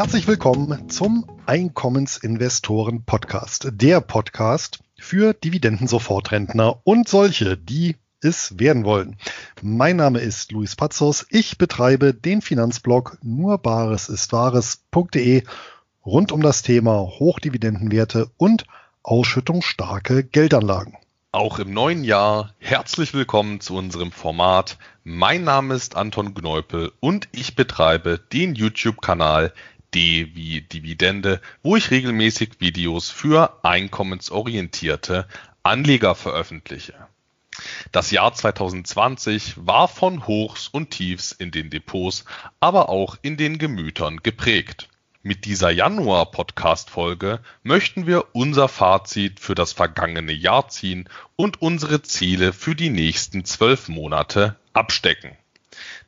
Herzlich willkommen zum Einkommensinvestoren Podcast. Der Podcast für Dividenden-Sofortrentner und solche, die es werden wollen. Mein Name ist Luis Pazos. Ich betreibe den Finanzblog nur bares ist wahres.de rund um das Thema Hochdividendenwerte und ausschüttungsstarke Geldanlagen. Auch im neuen Jahr herzlich willkommen zu unserem Format. Mein Name ist Anton Gneupel und ich betreibe den YouTube-Kanal D wie Dividende, wo ich regelmäßig Videos für einkommensorientierte Anleger veröffentliche. Das Jahr 2020 war von Hochs und Tiefs in den Depots, aber auch in den Gemütern geprägt. Mit dieser Januar-Podcast-Folge möchten wir unser Fazit für das vergangene Jahr ziehen und unsere Ziele für die nächsten zwölf Monate abstecken.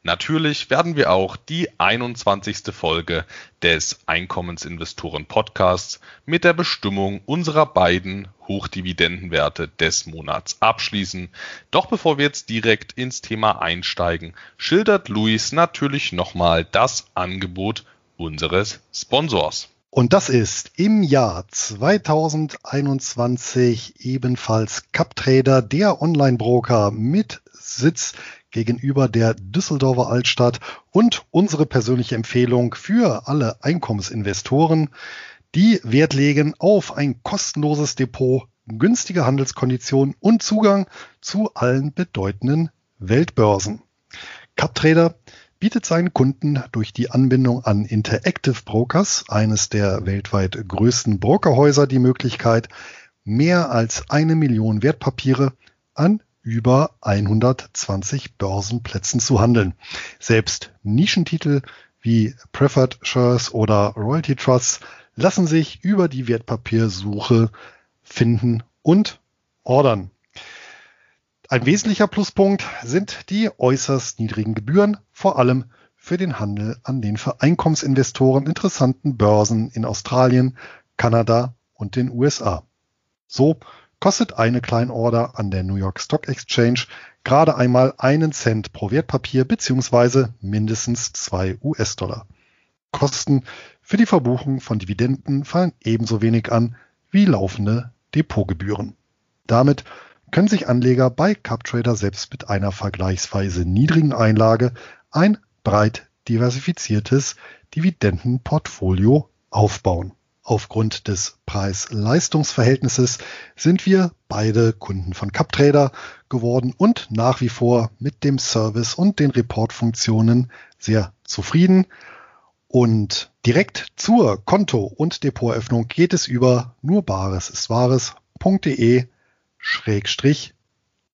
Natürlich werden wir auch die 21. Folge des Einkommensinvestoren Podcasts mit der Bestimmung unserer beiden Hochdividendenwerte des Monats abschließen. Doch bevor wir jetzt direkt ins Thema einsteigen, schildert Luis natürlich nochmal das Angebot unseres Sponsors. Und das ist im Jahr 2021 ebenfalls CapTrader, der Online-Broker mit Sitz gegenüber der Düsseldorfer Altstadt und unsere persönliche Empfehlung für alle Einkommensinvestoren, die Wert legen auf ein kostenloses Depot, günstige Handelskonditionen und Zugang zu allen bedeutenden Weltbörsen. CapTrader bietet seinen Kunden durch die Anbindung an Interactive Brokers, eines der weltweit größten Brokerhäuser, die Möglichkeit, mehr als eine Million Wertpapiere an über 120 Börsenplätzen zu handeln. Selbst Nischentitel wie Preferred Shares oder Royalty Trusts lassen sich über die Wertpapiersuche finden und ordern. Ein wesentlicher Pluspunkt sind die äußerst niedrigen Gebühren, vor allem für den Handel an den für Einkommensinvestoren interessanten Börsen in Australien, Kanada und den USA. So kostet eine Kleinorder an der New York Stock Exchange gerade einmal einen Cent pro Wertpapier bzw. mindestens zwei US-Dollar. Kosten für die Verbuchung von Dividenden fallen ebenso wenig an wie laufende Depotgebühren. Damit können sich Anleger bei CapTrader selbst mit einer vergleichsweise niedrigen Einlage ein breit diversifiziertes Dividendenportfolio aufbauen. Aufgrund des Preis-Leistungs-Verhältnisses sind wir beide Kunden von CapTrader geworden und nach wie vor mit dem Service und den Report-Funktionen sehr zufrieden. Und direkt zur Konto- und Depoteröffnung geht es über nur bares ist wahres.de Schrägstrich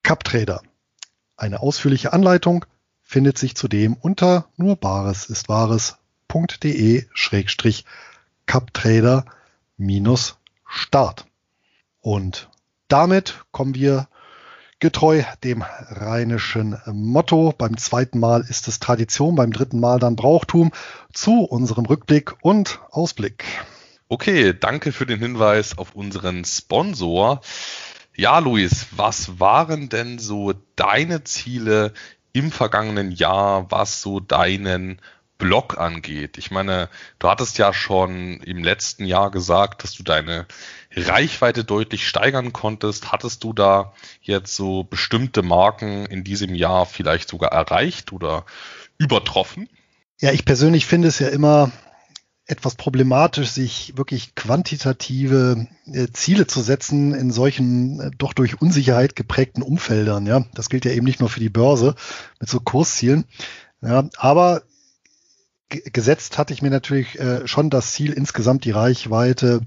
CapTrader. Eine ausführliche Anleitung findet sich zudem unter nur bares ist wahres.de Schrägstrich CapTrader minus Start. Und damit kommen wir getreu dem rheinischen Motto. Beim zweiten Mal ist es Tradition, beim dritten Mal dann Brauchtum zu unserem Rückblick und Ausblick. Okay, danke für den Hinweis auf unseren Sponsor. Ja, Luis, was waren denn so deine Ziele im vergangenen Jahr, was so deinen Blog angeht? Ich meine, du hattest ja schon im letzten Jahr gesagt, dass du deine Reichweite deutlich steigern konntest. Hattest du da jetzt so bestimmte Marken in diesem Jahr vielleicht sogar erreicht oder übertroffen? Ja, ich persönlich finde es ja immer etwas problematisch, sich wirklich quantitative äh, Ziele zu setzen in solchen äh, doch durch Unsicherheit geprägten Umfeldern. Ja, das gilt ja eben nicht nur für die Börse mit so Kurszielen. Ja, aber gesetzt hatte ich mir natürlich äh, schon das Ziel, insgesamt die Reichweite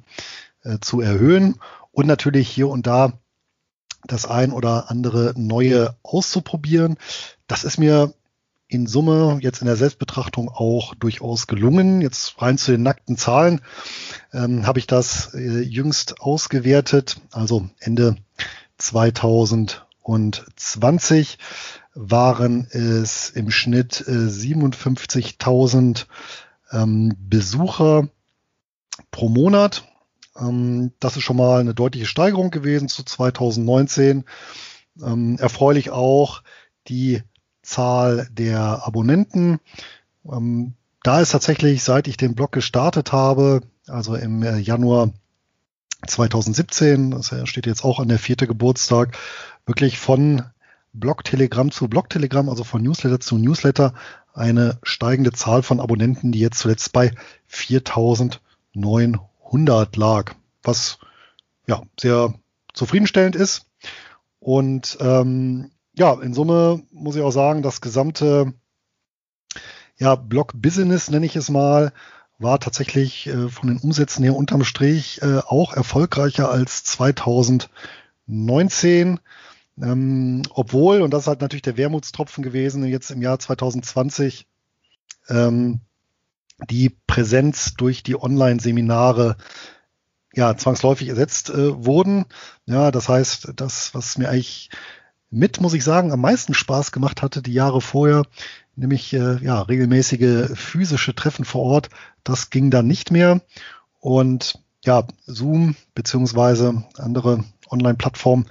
äh, zu erhöhen und natürlich hier und da das ein oder andere neue auszuprobieren. Das ist mir in Summe jetzt in der Selbstbetrachtung auch durchaus gelungen. Jetzt rein zu den nackten Zahlen ähm, habe ich das äh, jüngst ausgewertet, also Ende 2020 waren es im Schnitt äh, 57.000 ähm, Besucher pro Monat. Ähm, das ist schon mal eine deutliche Steigerung gewesen zu 2019. Ähm, erfreulich auch die Zahl der Abonnenten. Ähm, da ist tatsächlich, seit ich den Blog gestartet habe, also im äh, Januar 2017, das steht jetzt auch an der vierte Geburtstag, wirklich von Blog-Telegramm zu Blog-Telegramm, also von Newsletter zu Newsletter, eine steigende Zahl von Abonnenten, die jetzt zuletzt bei 4900 lag, was ja sehr zufriedenstellend ist. Und ähm, ja, in Summe muss ich auch sagen, das gesamte ja, Blog-Business, nenne ich es mal, war tatsächlich äh, von den Umsätzen her unterm Strich äh, auch erfolgreicher als 2019. Ähm, obwohl, und das ist halt natürlich der Wermutstropfen gewesen, jetzt im Jahr 2020, ähm, die Präsenz durch die Online-Seminare ja zwangsläufig ersetzt äh, wurden. Ja, das heißt, das, was mir eigentlich mit, muss ich sagen, am meisten Spaß gemacht hatte die Jahre vorher, nämlich äh, ja regelmäßige physische Treffen vor Ort, das ging dann nicht mehr. Und ja, Zoom beziehungsweise andere Online-Plattformen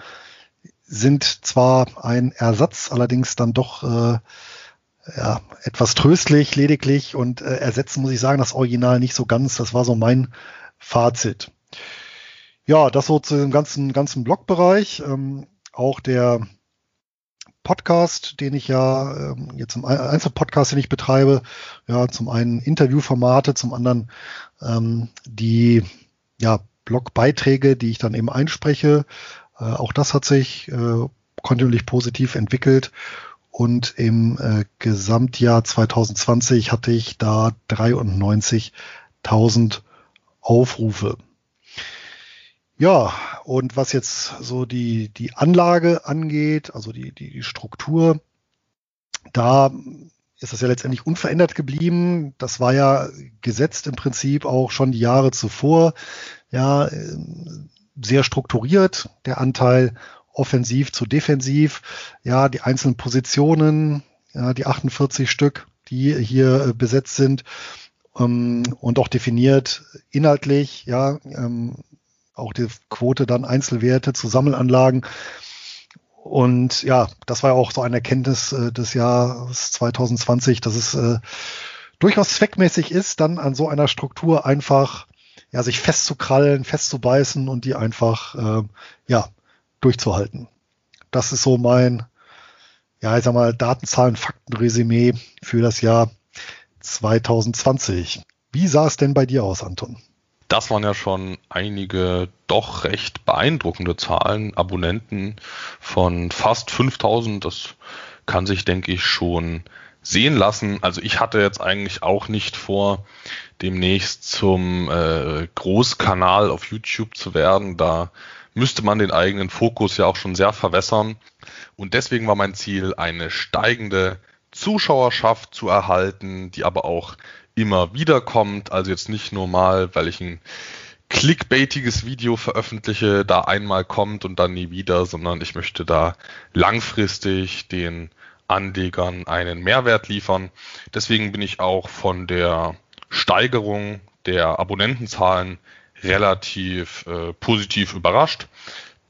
sind zwar ein Ersatz, allerdings dann doch äh, ja, etwas tröstlich lediglich und äh, ersetzen muss ich sagen das Original nicht so ganz. Das war so mein Fazit. Ja, das so zu dem ganzen ganzen Blogbereich. Ähm, auch der Podcast, den ich ja ähm, jetzt im Einzelpodcast, den ich betreibe, ja, zum einen Interviewformate, zum anderen ähm, die ja, Blogbeiträge, die ich dann eben einspreche, auch das hat sich äh, kontinuierlich positiv entwickelt. Und im äh, Gesamtjahr 2020 hatte ich da 93.000 Aufrufe. Ja, und was jetzt so die, die Anlage angeht, also die, die, die Struktur, da ist das ja letztendlich unverändert geblieben. Das war ja gesetzt im Prinzip auch schon die Jahre zuvor. Ja, sehr strukturiert, der Anteil offensiv zu defensiv, ja, die einzelnen Positionen, ja, die 48 Stück, die hier äh, besetzt sind ähm, und auch definiert inhaltlich, ja, ähm, auch die Quote dann Einzelwerte zu Sammelanlagen. Und ja, das war ja auch so eine Erkenntnis äh, des Jahres 2020, dass es äh, durchaus zweckmäßig ist, dann an so einer Struktur einfach ja, sich festzukrallen, festzubeißen und die einfach äh, ja, durchzuhalten. Das ist so mein, ja, ich sag mal, Datenzahlen, Faktenresümee für das Jahr 2020. Wie sah es denn bei dir aus, Anton? Das waren ja schon einige doch recht beeindruckende Zahlen. Abonnenten von fast 5000. Das kann sich, denke ich, schon sehen lassen. Also ich hatte jetzt eigentlich auch nicht vor, demnächst zum äh, Großkanal auf YouTube zu werden. Da müsste man den eigenen Fokus ja auch schon sehr verwässern. Und deswegen war mein Ziel, eine steigende Zuschauerschaft zu erhalten, die aber auch immer wieder kommt. Also jetzt nicht nur mal, weil ich ein clickbaitiges Video veröffentliche, da einmal kommt und dann nie wieder, sondern ich möchte da langfristig den Anlegern einen Mehrwert liefern. Deswegen bin ich auch von der Steigerung der Abonnentenzahlen relativ äh, positiv überrascht.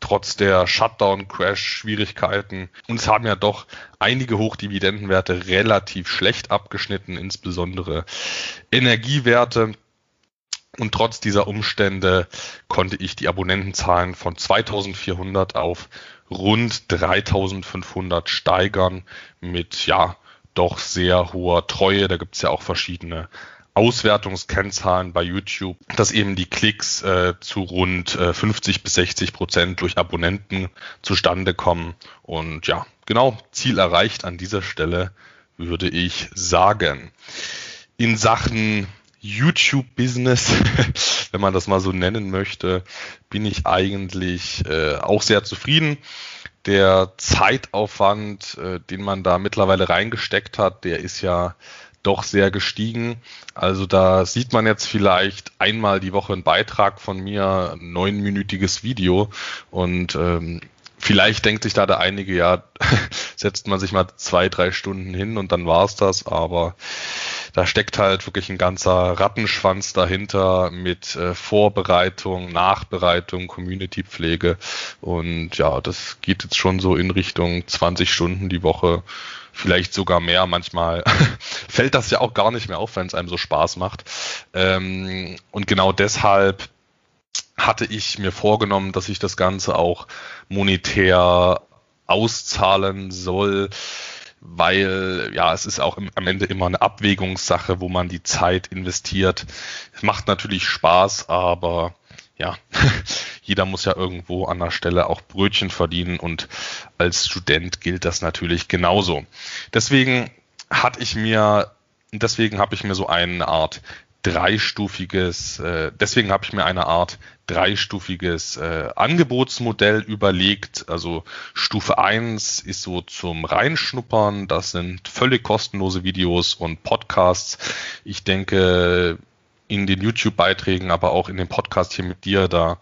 Trotz der Shutdown-Crash-Schwierigkeiten. Und es haben ja doch einige Hochdividendenwerte relativ schlecht abgeschnitten, insbesondere Energiewerte. Und trotz dieser Umstände konnte ich die Abonnentenzahlen von 2400 auf rund 3500 steigern mit ja doch sehr hoher Treue. Da gibt es ja auch verschiedene Auswertungskennzahlen bei YouTube, dass eben die Klicks äh, zu rund äh, 50 bis 60 Prozent durch Abonnenten zustande kommen. Und ja, genau, Ziel erreicht an dieser Stelle, würde ich sagen. In Sachen YouTube-Business, wenn man das mal so nennen möchte, bin ich eigentlich äh, auch sehr zufrieden. Der Zeitaufwand, äh, den man da mittlerweile reingesteckt hat, der ist ja doch sehr gestiegen. Also da sieht man jetzt vielleicht einmal die Woche einen Beitrag von mir, ein neunminütiges Video und ähm, vielleicht denkt sich da der einige, ja, setzt man sich mal zwei, drei Stunden hin und dann war's das, aber da steckt halt wirklich ein ganzer Rattenschwanz dahinter mit äh, Vorbereitung, Nachbereitung, Community-Pflege. Und ja, das geht jetzt schon so in Richtung 20 Stunden die Woche vielleicht sogar mehr. Manchmal fällt das ja auch gar nicht mehr auf, wenn es einem so Spaß macht. Ähm, und genau deshalb hatte ich mir vorgenommen, dass ich das Ganze auch monetär auszahlen soll, weil ja, es ist auch im, am Ende immer eine Abwägungssache, wo man die Zeit investiert. Es macht natürlich Spaß, aber ja, jeder muss ja irgendwo an der Stelle auch Brötchen verdienen und als Student gilt das natürlich genauso. Deswegen hatte ich mir, deswegen habe ich mir so eine Art dreistufiges, äh, deswegen habe ich mir eine Art dreistufiges äh, Angebotsmodell überlegt. Also Stufe 1 ist so zum Reinschnuppern, das sind völlig kostenlose Videos und Podcasts. Ich denke, in den YouTube-Beiträgen, aber auch in dem Podcast hier mit dir, da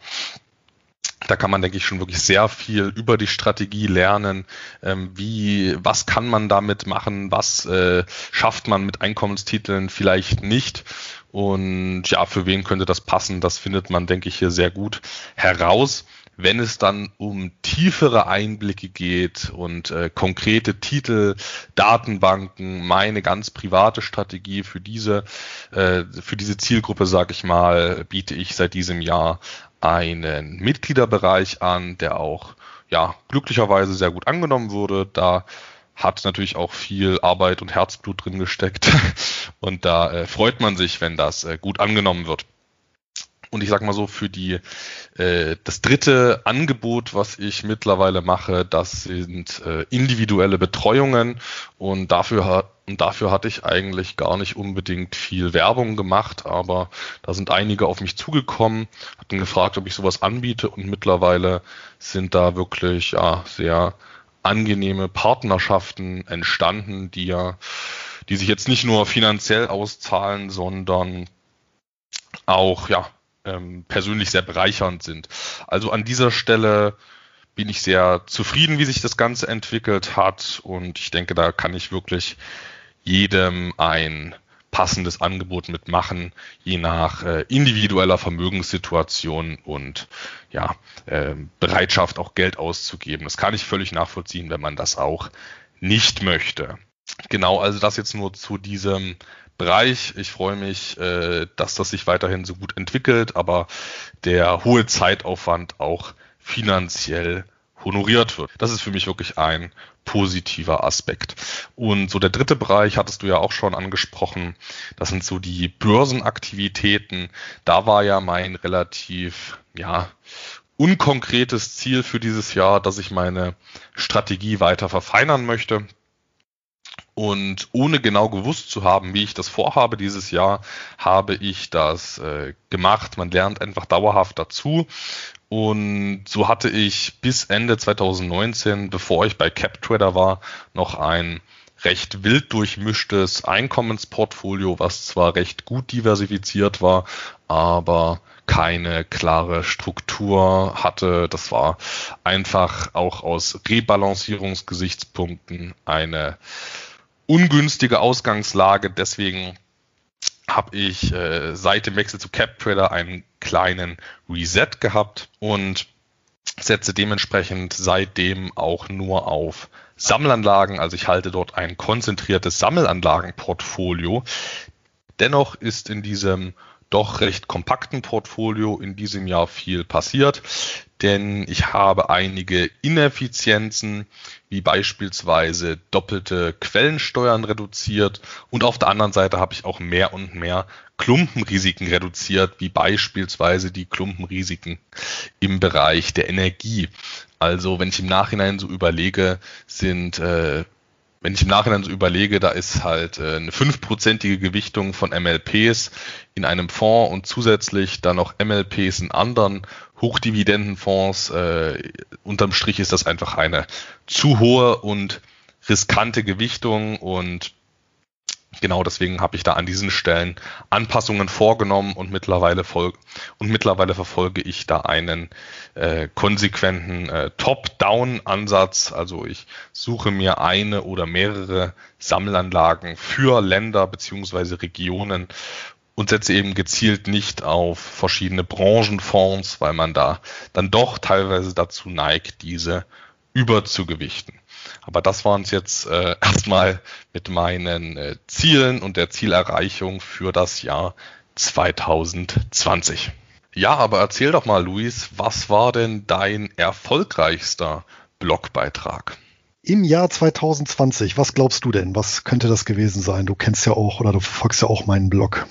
da kann man, denke ich, schon wirklich sehr viel über die Strategie lernen. Ähm, wie, was kann man damit machen? Was äh, schafft man mit Einkommenstiteln vielleicht nicht? Und ja, für wen könnte das passen? Das findet man, denke ich, hier sehr gut heraus. Wenn es dann um tiefere Einblicke geht und äh, konkrete Titel, Datenbanken, meine ganz private Strategie für diese, äh, für diese Zielgruppe, sage ich mal, biete ich seit diesem Jahr einen Mitgliederbereich an, der auch ja glücklicherweise sehr gut angenommen wurde. Da hat natürlich auch viel Arbeit und Herzblut drin gesteckt. Und da äh, freut man sich, wenn das äh, gut angenommen wird. Und ich sag mal so, für die äh, das dritte Angebot, was ich mittlerweile mache, das sind äh, individuelle Betreuungen und dafür und dafür hatte ich eigentlich gar nicht unbedingt viel Werbung gemacht, aber da sind einige auf mich zugekommen, hatten gefragt, ob ich sowas anbiete und mittlerweile sind da wirklich ja sehr angenehme Partnerschaften entstanden, die ja, die sich jetzt nicht nur finanziell auszahlen, sondern auch ja ähm, persönlich sehr bereichernd sind. Also an dieser Stelle bin ich sehr zufrieden, wie sich das Ganze entwickelt hat und ich denke, da kann ich wirklich jedem ein passendes Angebot mitmachen, je nach äh, individueller Vermögenssituation und ja, äh, Bereitschaft auch Geld auszugeben. Das kann ich völlig nachvollziehen, wenn man das auch nicht möchte. Genau, also das jetzt nur zu diesem Bereich. Ich freue mich, äh, dass das sich weiterhin so gut entwickelt, aber der hohe Zeitaufwand auch finanziell honoriert wird. Das ist für mich wirklich ein positiver Aspekt. Und so der dritte Bereich hattest du ja auch schon angesprochen. Das sind so die Börsenaktivitäten. Da war ja mein relativ, ja, unkonkretes Ziel für dieses Jahr, dass ich meine Strategie weiter verfeinern möchte. Und ohne genau gewusst zu haben, wie ich das vorhabe dieses Jahr, habe ich das äh, gemacht. Man lernt einfach dauerhaft dazu. Und so hatte ich bis Ende 2019, bevor ich bei CapTrader war, noch ein recht wild durchmischtes Einkommensportfolio, was zwar recht gut diversifiziert war, aber keine klare Struktur hatte. Das war einfach auch aus Rebalancierungsgesichtspunkten eine ungünstige Ausgangslage. Deswegen habe ich äh, seit dem Wechsel zu CapTrader einen kleinen Reset gehabt und setze dementsprechend seitdem auch nur auf Sammelanlagen. Also ich halte dort ein konzentriertes Sammelanlagenportfolio. Dennoch ist in diesem doch recht kompakten Portfolio in diesem Jahr viel passiert, denn ich habe einige Ineffizienzen, wie beispielsweise doppelte Quellensteuern reduziert und auf der anderen Seite habe ich auch mehr und mehr Klumpenrisiken reduziert, wie beispielsweise die Klumpenrisiken im Bereich der Energie. Also wenn ich im Nachhinein so überlege, sind äh, wenn ich im Nachhinein so überlege, da ist halt äh, eine fünfprozentige Gewichtung von MLPs in einem Fonds und zusätzlich dann noch MLPs in anderen Hochdividendenfonds. Äh, unterm Strich ist das einfach eine zu hohe und riskante Gewichtung und genau deswegen habe ich da an diesen Stellen Anpassungen vorgenommen und mittlerweile folg und mittlerweile verfolge ich da einen äh, konsequenten äh, Top-Down-Ansatz. Also ich suche mir eine oder mehrere Sammelanlagen für Länder beziehungsweise Regionen und setze eben gezielt nicht auf verschiedene Branchenfonds, weil man da dann doch teilweise dazu neigt, diese überzugewichten. Aber das waren es jetzt äh, erstmal mit meinen äh, Zielen und der Zielerreichung für das Jahr 2020. Ja, aber erzähl doch mal, Luis, was war denn dein erfolgreichster Blogbeitrag? Im Jahr 2020, was glaubst du denn? Was könnte das gewesen sein? Du kennst ja auch oder du verfolgst ja auch meinen Blog.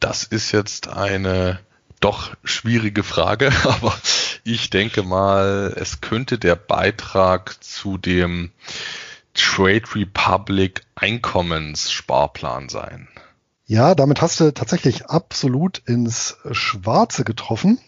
Das ist jetzt eine doch schwierige Frage, aber ich denke mal, es könnte der Beitrag zu dem Trade Republic Einkommenssparplan sein. Ja, damit hast du tatsächlich absolut ins Schwarze getroffen.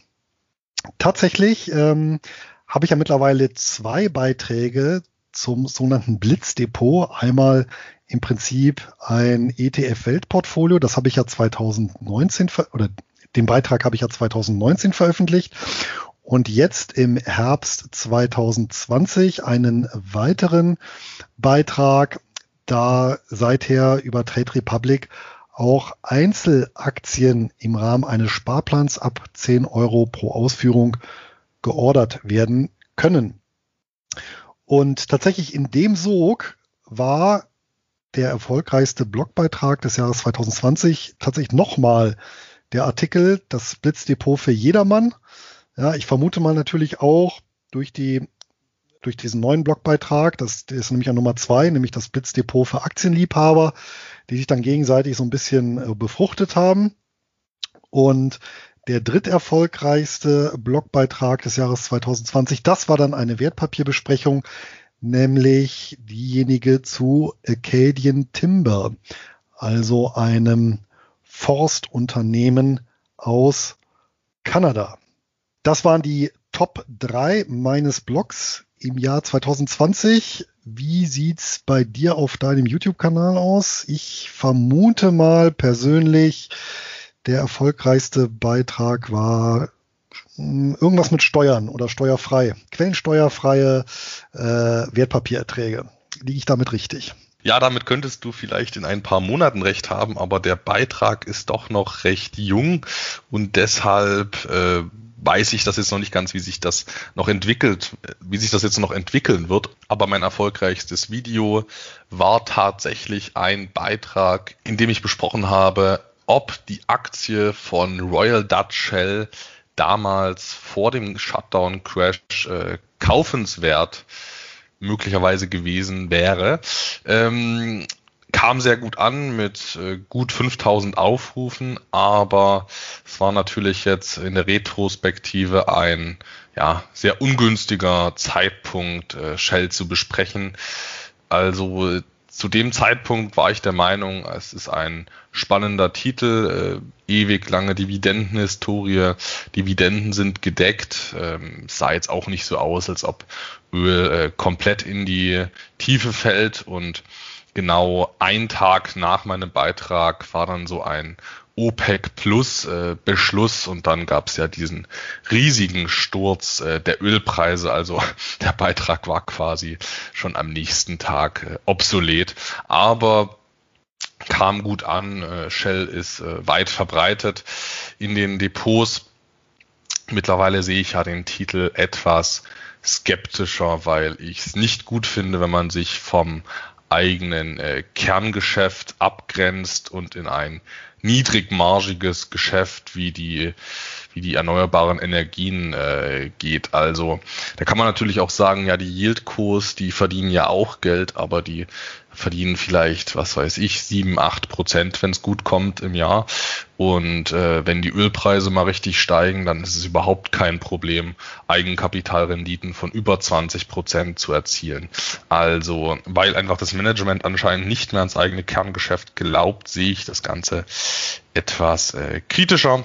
Tatsächlich ähm, habe ich ja mittlerweile zwei Beiträge zum sogenannten Blitzdepot. Einmal im Prinzip ein ETF-Weltportfolio, das habe ich ja 2019 oder den Beitrag habe ich ja 2019 veröffentlicht und jetzt im Herbst 2020 einen weiteren Beitrag, da seither über Trade Republic auch Einzelaktien im Rahmen eines Sparplans ab 10 Euro pro Ausführung geordert werden können. Und tatsächlich in dem Sog war der erfolgreichste Blogbeitrag des Jahres 2020 tatsächlich nochmal der Artikel Das Blitzdepot für jedermann. Ja, ich vermute mal natürlich auch durch die durch diesen neuen Blogbeitrag, das, ist nämlich an Nummer zwei, nämlich das Blitzdepot für Aktienliebhaber, die sich dann gegenseitig so ein bisschen äh, befruchtet haben. Und der dritterfolgreichste Blogbeitrag des Jahres 2020, das war dann eine Wertpapierbesprechung, nämlich diejenige zu Acadian Timber, also einem Forstunternehmen aus Kanada. Das waren die Top 3 meines Blogs im Jahr 2020. Wie sieht's bei dir auf deinem YouTube-Kanal aus? Ich vermute mal persönlich, der erfolgreichste Beitrag war hm, irgendwas mit Steuern oder steuerfrei. Quellensteuerfreie äh, Wertpapiererträge. Liege ich damit richtig? Ja, damit könntest du vielleicht in ein paar Monaten recht haben, aber der Beitrag ist doch noch recht jung und deshalb äh, weiß ich das jetzt noch nicht ganz, wie sich das noch entwickelt, wie sich das jetzt noch entwickeln wird. Aber mein erfolgreichstes Video war tatsächlich ein Beitrag, in dem ich besprochen habe, ob die Aktie von Royal Dutch Shell damals vor dem Shutdown-Crash äh, kaufenswert möglicherweise gewesen wäre. Ähm, kam sehr gut an mit äh, gut 5000 Aufrufen, aber es war natürlich jetzt in der Retrospektive ein ja, sehr ungünstiger Zeitpunkt, äh, Shell zu besprechen. Also zu dem Zeitpunkt war ich der Meinung, es ist ein spannender Titel, äh, ewig lange Dividendenhistorie, Dividenden sind gedeckt, ähm, sah jetzt auch nicht so aus, als ob Öl äh, komplett in die Tiefe fällt und genau ein Tag nach meinem Beitrag war dann so ein OPEC Plus äh, Beschluss und dann gab es ja diesen riesigen Sturz äh, der Ölpreise. Also der Beitrag war quasi schon am nächsten Tag äh, obsolet. Aber kam gut an. Äh, Shell ist äh, weit verbreitet in den Depots. Mittlerweile sehe ich ja den Titel etwas skeptischer, weil ich es nicht gut finde, wenn man sich vom eigenen äh, Kerngeschäft abgrenzt und in ein niedrigmargiges Geschäft wie die wie die erneuerbaren Energien äh, geht. Also da kann man natürlich auch sagen, ja, die Yieldkurs, die verdienen ja auch Geld, aber die verdienen vielleicht, was weiß ich, sieben, acht Prozent, wenn es gut kommt im Jahr. Und äh, wenn die Ölpreise mal richtig steigen, dann ist es überhaupt kein Problem, Eigenkapitalrenditen von über 20 Prozent zu erzielen. Also, weil einfach das Management anscheinend nicht mehr ans eigene Kerngeschäft glaubt, sehe ich das Ganze etwas äh, kritischer.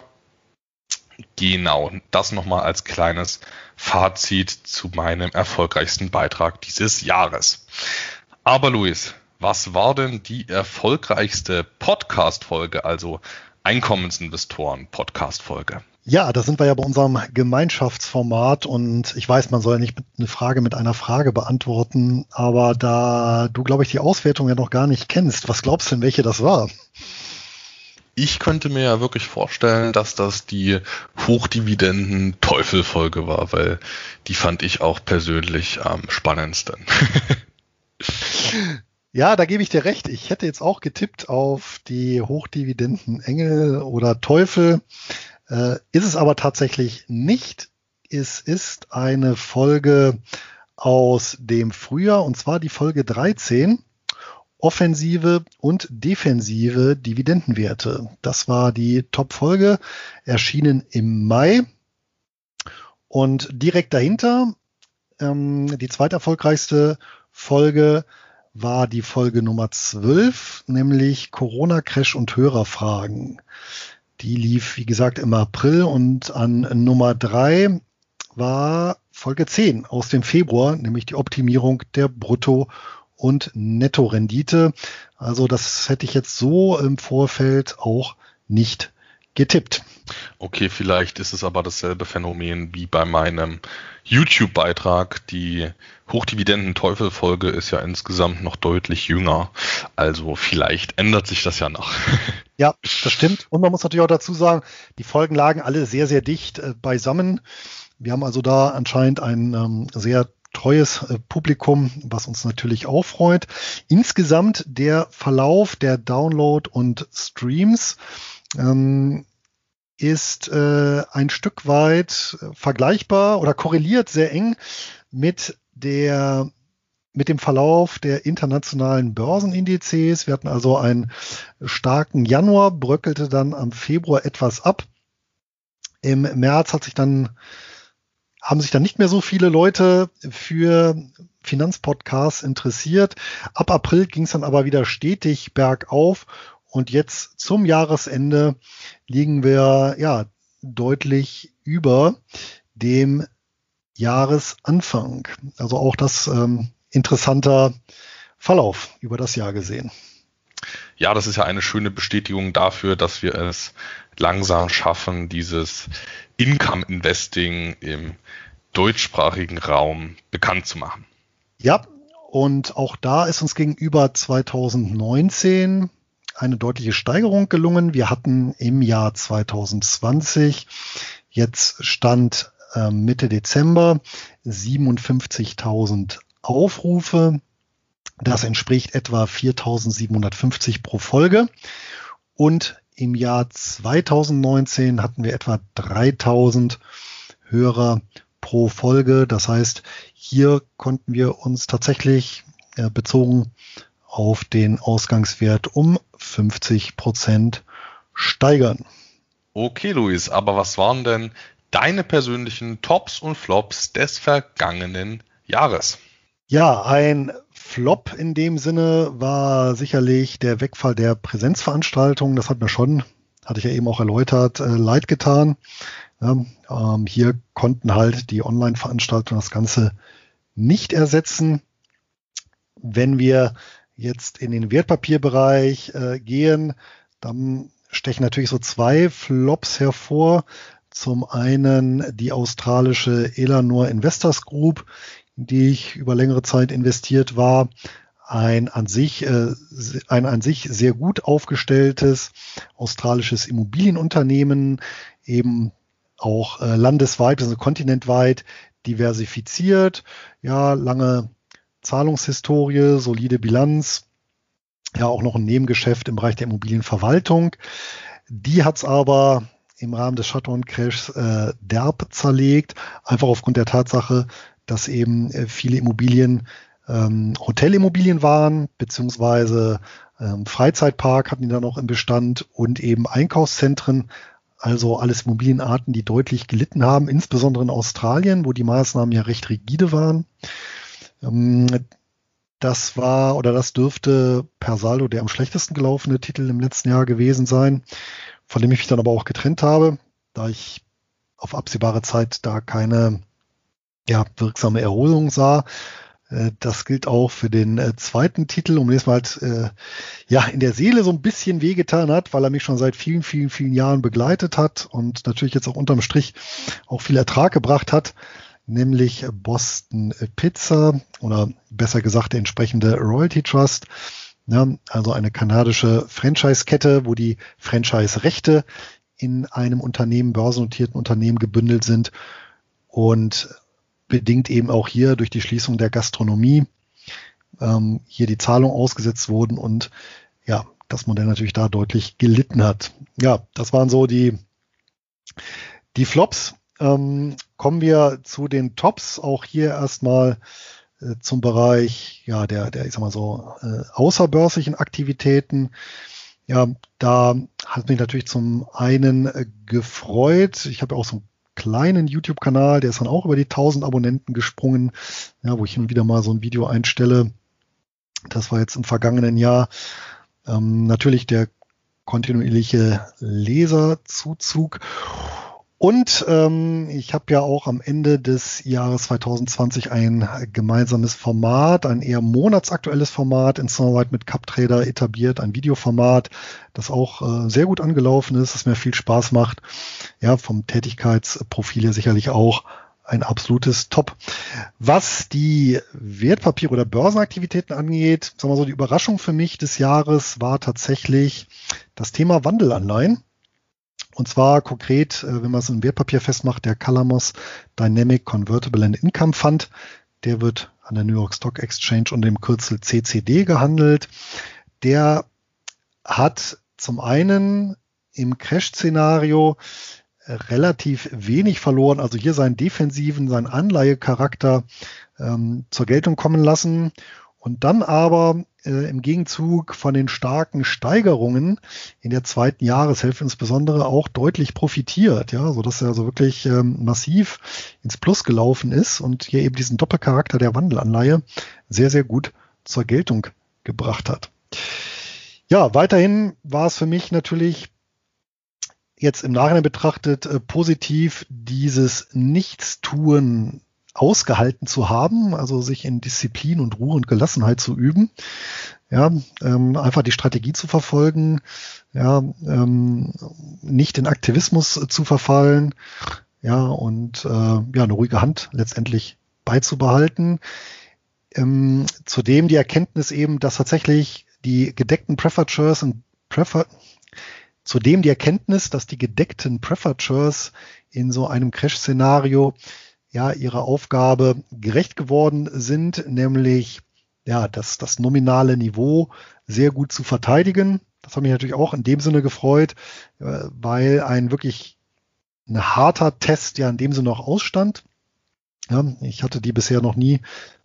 Genau, das nochmal als kleines Fazit zu meinem erfolgreichsten Beitrag dieses Jahres. Aber Luis, was war denn die erfolgreichste Podcast-Folge, also Einkommensinvestoren-Podcast-Folge? Ja, da sind wir ja bei unserem Gemeinschaftsformat und ich weiß, man soll ja nicht eine Frage mit einer Frage beantworten, aber da du, glaube ich, die Auswertung ja noch gar nicht kennst, was glaubst du denn, welche das war? Ich könnte mir ja wirklich vorstellen, dass das die Hochdividenden-Teufel-Folge war, weil die fand ich auch persönlich am spannendsten. Ja, da gebe ich dir recht. Ich hätte jetzt auch getippt auf die Hochdividenden Engel oder Teufel. Äh, ist es aber tatsächlich nicht. Es ist eine Folge aus dem Frühjahr und zwar die Folge 13. Offensive und defensive Dividendenwerte. Das war die Top-Folge, erschienen im Mai. Und direkt dahinter, ähm, die zweiterfolgreichste Folge war die Folge Nummer 12, nämlich Corona-Crash und Hörerfragen. Die lief, wie gesagt, im April und an Nummer drei war Folge 10 aus dem Februar, nämlich die Optimierung der Brutto- und Nettorendite. Also das hätte ich jetzt so im Vorfeld auch nicht getippt. Okay, vielleicht ist es aber dasselbe Phänomen wie bei meinem YouTube-Beitrag. Die Hochdividenden-Teufel-Folge ist ja insgesamt noch deutlich jünger. Also vielleicht ändert sich das ja noch. Ja, das stimmt. Und man muss natürlich auch dazu sagen, die Folgen lagen alle sehr, sehr dicht äh, beisammen. Wir haben also da anscheinend ein ähm, sehr treues äh, Publikum, was uns natürlich auch freut. Insgesamt der Verlauf der Download und Streams ähm, ist äh, ein Stück weit vergleichbar oder korreliert sehr eng mit der mit dem Verlauf der internationalen Börsenindizes. Wir hatten also einen starken Januar, bröckelte dann am Februar etwas ab. Im März hat sich dann, haben sich dann nicht mehr so viele Leute für Finanzpodcasts interessiert. Ab April ging es dann aber wieder stetig bergauf und jetzt zum Jahresende liegen wir ja deutlich über dem Jahresanfang. Also auch das ähm, interessanter Verlauf über das Jahr gesehen. Ja, das ist ja eine schöne Bestätigung dafür, dass wir es langsam schaffen, dieses Income Investing im deutschsprachigen Raum bekannt zu machen. Ja, und auch da ist uns gegenüber 2019 eine deutliche Steigerung gelungen. Wir hatten im Jahr 2020 jetzt Stand äh, Mitte Dezember 57.000 Aufrufe. Das entspricht etwa 4.750 pro Folge. Und im Jahr 2019 hatten wir etwa 3.000 Hörer pro Folge. Das heißt, hier konnten wir uns tatsächlich äh, bezogen auf den Ausgangswert um 50 Prozent steigern. Okay, Luis, aber was waren denn deine persönlichen Tops und Flops des vergangenen Jahres? Ja, ein Flop in dem Sinne war sicherlich der Wegfall der Präsenzveranstaltungen. Das hat mir schon, hatte ich ja eben auch erläutert, äh, leid getan. Ähm, hier konnten halt die Online-Veranstaltungen das Ganze nicht ersetzen. Wenn wir jetzt in den Wertpapierbereich äh, gehen, dann stechen natürlich so zwei Flops hervor. Zum einen die australische Elanor Investors Group, die ich über längere Zeit investiert war. Ein an sich, äh, ein an sich sehr gut aufgestelltes australisches Immobilienunternehmen, eben auch äh, landesweit, also kontinentweit diversifiziert, ja, lange Zahlungshistorie, solide Bilanz, ja auch noch ein Nebengeschäft im Bereich der Immobilienverwaltung. Die hat es aber im Rahmen des Shutdown-Crashs äh, derb zerlegt, einfach aufgrund der Tatsache, dass eben äh, viele Immobilien ähm, Hotelimmobilien waren, beziehungsweise ähm, Freizeitpark hatten die dann noch im Bestand und eben Einkaufszentren, also alles Immobilienarten, die deutlich gelitten haben, insbesondere in Australien, wo die Maßnahmen ja recht rigide waren. Ähm, das war oder das dürfte per Saldo der am schlechtesten gelaufene Titel im letzten Jahr gewesen sein von dem ich mich dann aber auch getrennt habe, da ich auf absehbare Zeit da keine ja, wirksame Erholung sah. Äh, das gilt auch für den äh, zweiten Titel, um den es mal halt, äh, ja in der Seele so ein bisschen wehgetan hat, weil er mich schon seit vielen, vielen, vielen Jahren begleitet hat und natürlich jetzt auch unterm Strich auch viel Ertrag gebracht hat, nämlich Boston Pizza oder besser gesagt der entsprechende Royalty Trust. Ja, also eine kanadische Franchise-Kette, wo die Franchise-Rechte in einem Unternehmen, börsennotierten Unternehmen gebündelt sind und bedingt eben auch hier durch die Schließung der Gastronomie ähm, hier die Zahlungen ausgesetzt wurden und ja, das Modell natürlich da deutlich gelitten hat. Ja, das waren so die, die Flops. Ähm, kommen wir zu den Tops. Auch hier erstmal zum Bereich ja, der, der, ich sag mal so, äh, außerbörslichen Aktivitäten. Ja, da hat mich natürlich zum einen äh, gefreut. Ich habe auch so ein kleinen YouTube-Kanal, der ist dann auch über die 1000 Abonnenten gesprungen, ja, wo ich hin wieder mal so ein Video einstelle. Das war jetzt im vergangenen Jahr. Ähm, natürlich der kontinuierliche Leserzuzug und ähm, ich habe ja auch am Ende des Jahres 2020 ein gemeinsames Format, ein eher monatsaktuelles Format in Zusammenarbeit mit CupTrader etabliert, ein Videoformat, das auch äh, sehr gut angelaufen ist, das mir viel Spaß macht. Ja, vom Tätigkeitsprofil her sicherlich auch ein absolutes Top. Was die Wertpapiere oder Börsenaktivitäten angeht, sagen wir so, die Überraschung für mich des Jahres war tatsächlich das Thema Wandelanleihen. Und zwar konkret, äh, wenn man es in Wertpapier festmacht, der Calamos Dynamic Convertible and Income Fund. Der wird an der New York Stock Exchange unter dem Kürzel CCD gehandelt. Der hat zum einen im Crash-Szenario äh, relativ wenig verloren, also hier seinen defensiven, seinen Anleihecharakter ähm, zur Geltung kommen lassen und dann aber äh, im Gegenzug von den starken Steigerungen in der zweiten Jahreshälfte insbesondere auch deutlich profitiert, ja, so dass er also wirklich ähm, massiv ins Plus gelaufen ist und hier eben diesen Doppelcharakter der Wandelanleihe sehr, sehr gut zur Geltung gebracht hat. Ja, weiterhin war es für mich natürlich jetzt im Nachhinein betrachtet äh, positiv dieses Nichtstun ausgehalten zu haben, also sich in Disziplin und Ruhe und Gelassenheit zu üben, ja, ähm, einfach die Strategie zu verfolgen, ja, ähm, nicht in Aktivismus zu verfallen, ja, und äh, ja, eine ruhige Hand letztendlich beizubehalten. Ähm, zudem die Erkenntnis eben, dass tatsächlich die gedeckten Preferatures und Prefer zudem die Erkenntnis, dass die gedeckten Preferatures in so einem Crash-Szenario ja ihrer Aufgabe gerecht geworden sind, nämlich ja das, das nominale Niveau sehr gut zu verteidigen. Das hat mich natürlich auch in dem Sinne gefreut, äh, weil ein wirklich ein harter Test ja in dem Sinne auch ausstand. Ja, ich hatte die bisher noch nie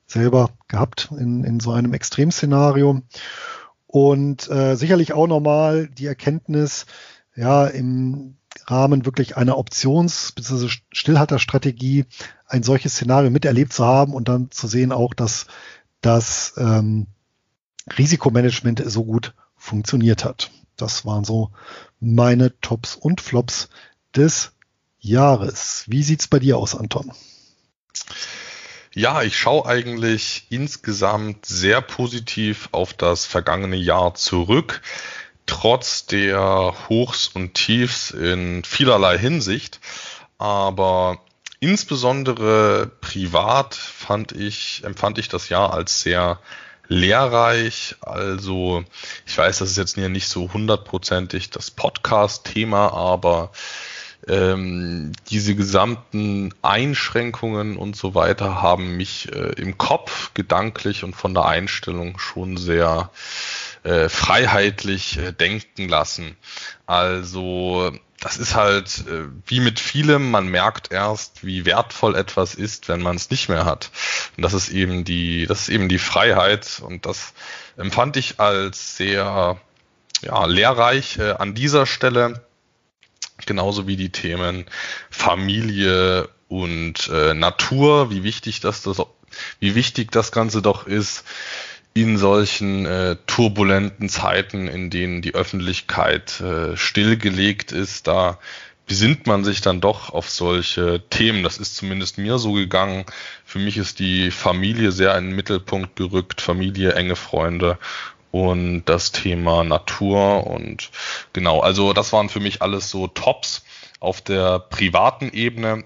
selber gehabt in, in so einem Extremszenario. Und äh, sicherlich auch nochmal die Erkenntnis, ja, im Rahmen wirklich einer Options- bzw. Stillhalterstrategie ein solches Szenario miterlebt zu haben und dann zu sehen auch, dass das ähm, Risikomanagement so gut funktioniert hat. Das waren so meine Tops und Flops des Jahres. Wie sieht's bei dir aus, Anton? Ja, ich schaue eigentlich insgesamt sehr positiv auf das vergangene Jahr zurück trotz der Hochs und Tiefs in vielerlei Hinsicht. Aber insbesondere privat fand ich, empfand ich das Jahr als sehr lehrreich. Also ich weiß, das ist jetzt nicht so hundertprozentig das Podcast-Thema, aber ähm, diese gesamten Einschränkungen und so weiter haben mich äh, im Kopf gedanklich und von der Einstellung schon sehr äh, freiheitlich äh, denken lassen. Also das ist halt äh, wie mit vielem, man merkt erst, wie wertvoll etwas ist, wenn man es nicht mehr hat. Und das ist eben die, das ist eben die Freiheit und das empfand ich als sehr ja, lehrreich äh, an dieser Stelle, genauso wie die Themen Familie und äh, Natur, wie wichtig das, das, wie wichtig das Ganze doch ist, in solchen äh, turbulenten Zeiten, in denen die Öffentlichkeit äh, stillgelegt ist, da besinnt man sich dann doch auf solche Themen. Das ist zumindest mir so gegangen. Für mich ist die Familie sehr in den Mittelpunkt gerückt. Familie, enge Freunde und das Thema Natur und genau, also das waren für mich alles so Tops auf der privaten Ebene.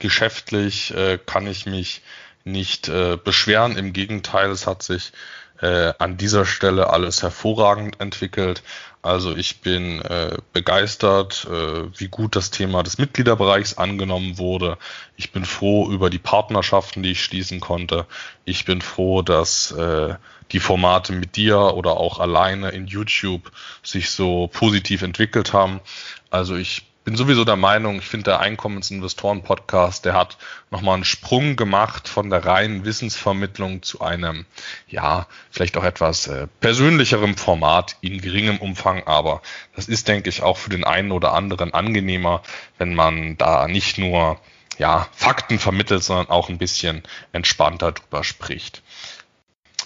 Geschäftlich äh, kann ich mich nicht äh, beschweren. Im Gegenteil, es hat sich äh, an dieser Stelle alles hervorragend entwickelt. Also ich bin äh, begeistert, äh, wie gut das Thema des Mitgliederbereichs angenommen wurde. Ich bin froh über die Partnerschaften, die ich schließen konnte. Ich bin froh, dass äh, die Formate mit dir oder auch alleine in YouTube sich so positiv entwickelt haben. Also ich bin sowieso der Meinung, ich finde der Einkommensinvestoren-Podcast, der hat nochmal einen Sprung gemacht von der reinen Wissensvermittlung zu einem, ja, vielleicht auch etwas äh, persönlicherem Format in geringem Umfang, aber das ist, denke ich, auch für den einen oder anderen angenehmer, wenn man da nicht nur ja, Fakten vermittelt, sondern auch ein bisschen entspannter drüber spricht.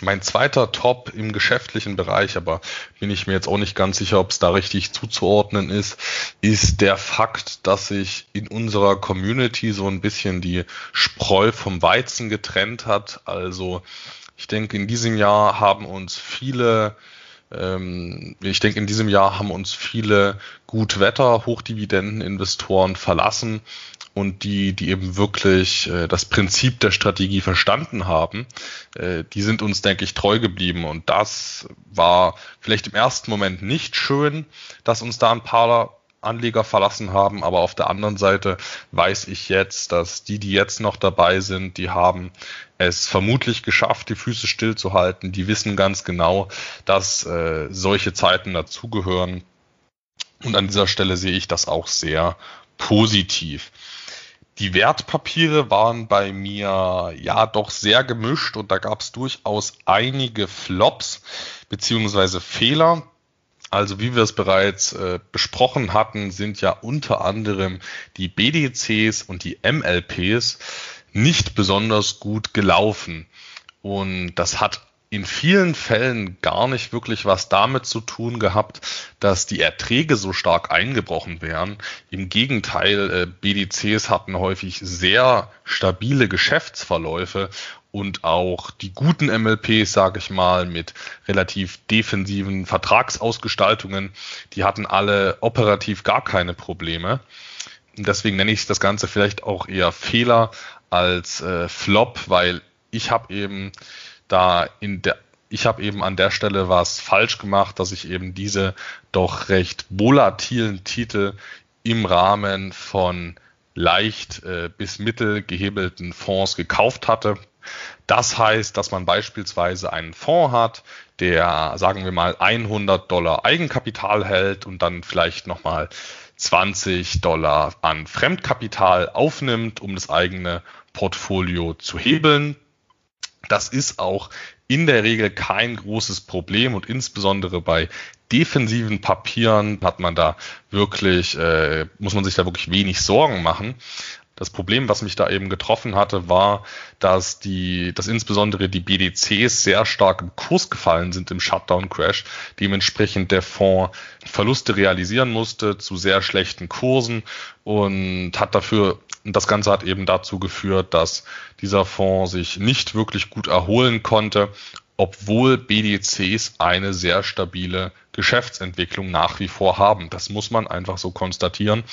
Mein zweiter Top im geschäftlichen Bereich, aber bin ich mir jetzt auch nicht ganz sicher, ob es da richtig zuzuordnen ist, ist der Fakt, dass sich in unserer Community so ein bisschen die Spreu vom Weizen getrennt hat. Also ich denke, in diesem Jahr haben uns viele ähm, ich denke, in diesem Jahr haben uns viele Gutwetter, Hochdividendeninvestoren verlassen und die, die eben wirklich äh, das Prinzip der Strategie verstanden haben, äh, die sind uns, denke ich, treu geblieben. Und das war vielleicht im ersten Moment nicht schön, dass uns da ein paar Anleger verlassen haben, aber auf der anderen Seite weiß ich jetzt, dass die, die jetzt noch dabei sind, die haben es vermutlich geschafft, die Füße stillzuhalten. Die wissen ganz genau, dass äh, solche Zeiten dazugehören. Und an dieser Stelle sehe ich das auch sehr positiv. Die Wertpapiere waren bei mir ja doch sehr gemischt und da gab es durchaus einige Flops beziehungsweise Fehler. Also wie wir es bereits äh, besprochen hatten, sind ja unter anderem die BDCs und die MLPs nicht besonders gut gelaufen. Und das hat in vielen Fällen gar nicht wirklich was damit zu tun gehabt, dass die Erträge so stark eingebrochen wären. Im Gegenteil, äh, BDCs hatten häufig sehr stabile Geschäftsverläufe und auch die guten MLPs, sage ich mal, mit relativ defensiven Vertragsausgestaltungen, die hatten alle operativ gar keine Probleme. Deswegen nenne ich das Ganze vielleicht auch eher Fehler als äh, Flop, weil ich habe eben da in der ich habe eben an der Stelle was falsch gemacht, dass ich eben diese doch recht volatilen Titel im Rahmen von leicht äh, bis mittel gehebelten Fonds gekauft hatte. Das heißt, dass man beispielsweise einen Fonds hat, der, sagen wir mal, 100 Dollar Eigenkapital hält und dann vielleicht nochmal 20 Dollar an Fremdkapital aufnimmt, um das eigene Portfolio zu hebeln. Das ist auch in der Regel kein großes Problem und insbesondere bei defensiven Papieren hat man da wirklich, äh, muss man sich da wirklich wenig Sorgen machen. Das Problem, was mich da eben getroffen hatte, war, dass die, dass insbesondere die BDCs sehr stark im Kurs gefallen sind im Shutdown-Crash. Dementsprechend der Fonds Verluste realisieren musste zu sehr schlechten Kursen und hat dafür das Ganze hat eben dazu geführt, dass dieser Fonds sich nicht wirklich gut erholen konnte obwohl BDCs eine sehr stabile Geschäftsentwicklung nach wie vor haben. Das muss man einfach so konstatieren.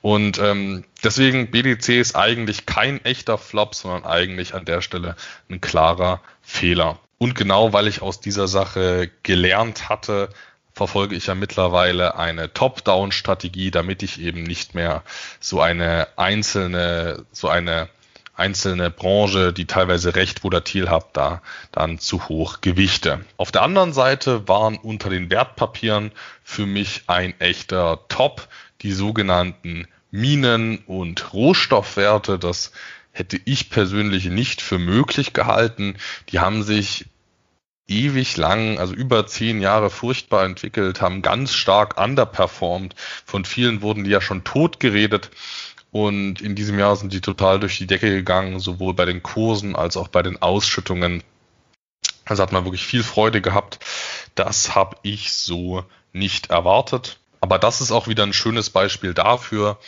Und ähm, deswegen BDC ist eigentlich kein echter Flop, sondern eigentlich an der Stelle ein klarer Fehler. Und genau weil ich aus dieser Sache gelernt hatte, verfolge ich ja mittlerweile eine Top-Down-Strategie, damit ich eben nicht mehr so eine einzelne, so eine einzelne Branche, die teilweise recht volatil hat, da dann zu hoch Gewichte. Auf der anderen Seite waren unter den Wertpapieren für mich ein echter Top die sogenannten Minen- und Rohstoffwerte. Das hätte ich persönlich nicht für möglich gehalten. Die haben sich ewig lang, also über zehn Jahre furchtbar entwickelt, haben ganz stark underperformed. Von vielen wurden die ja schon tot geredet. Und in diesem Jahr sind die total durch die Decke gegangen, sowohl bei den Kursen als auch bei den Ausschüttungen. Also hat man wirklich viel Freude gehabt. Das habe ich so nicht erwartet. Aber das ist auch wieder ein schönes Beispiel dafür,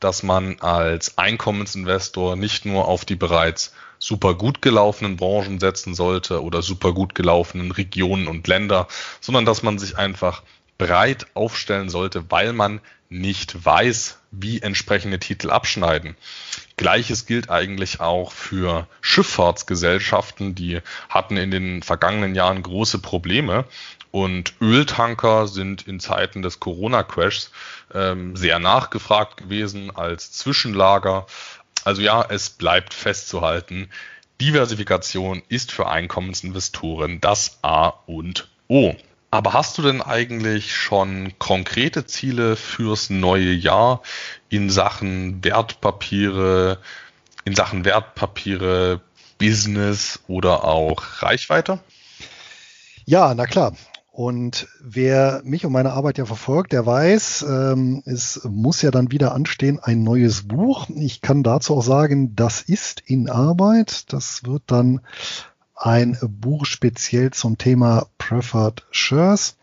dass man als Einkommensinvestor nicht nur auf die bereits super gut gelaufenen Branchen setzen sollte oder super gut gelaufenen Regionen und Länder, sondern dass man sich einfach breit aufstellen sollte, weil man nicht weiß, wie entsprechende Titel abschneiden. Gleiches gilt eigentlich auch für Schifffahrtsgesellschaften, die hatten in den vergangenen Jahren große Probleme und Öltanker sind in Zeiten des Corona-Crashs ähm, sehr nachgefragt gewesen als Zwischenlager. Also ja, es bleibt festzuhalten, Diversifikation ist für Einkommensinvestoren das A und O. Aber hast du denn eigentlich schon konkrete Ziele fürs neue Jahr in Sachen Wertpapiere, in Sachen Wertpapiere, Business oder auch Reichweite? Ja, na klar. Und wer mich und meine Arbeit ja verfolgt, der weiß, ähm, es muss ja dann wieder anstehen ein neues Buch. Ich kann dazu auch sagen, das ist in Arbeit. Das wird dann ein Buch speziell zum Thema Preferred Shares.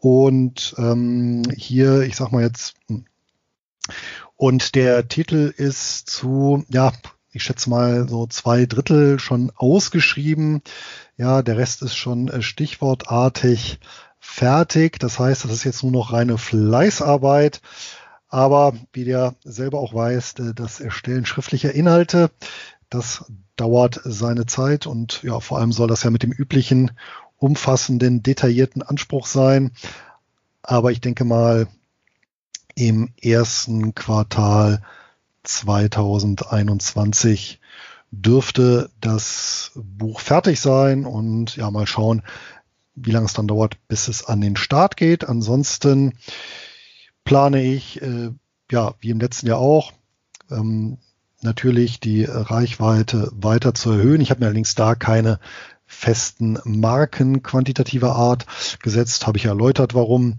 Und ähm, hier, ich sag mal jetzt, hm. und der Titel ist zu, ja, ich schätze mal so zwei Drittel schon ausgeschrieben. Ja, der Rest ist schon äh, stichwortartig fertig. Das heißt, das ist jetzt nur noch reine Fleißarbeit. Aber wie der selber auch weiß, äh, das Erstellen schriftlicher Inhalte, das dauert seine Zeit und ja, vor allem soll das ja mit dem üblichen umfassenden, detaillierten Anspruch sein. Aber ich denke mal, im ersten Quartal 2021 dürfte das Buch fertig sein und ja, mal schauen, wie lange es dann dauert, bis es an den Start geht. Ansonsten plane ich, äh, ja, wie im letzten Jahr auch, ähm, natürlich die Reichweite weiter zu erhöhen. Ich habe mir allerdings da keine festen Marken quantitativer Art gesetzt, habe ich erläutert, warum,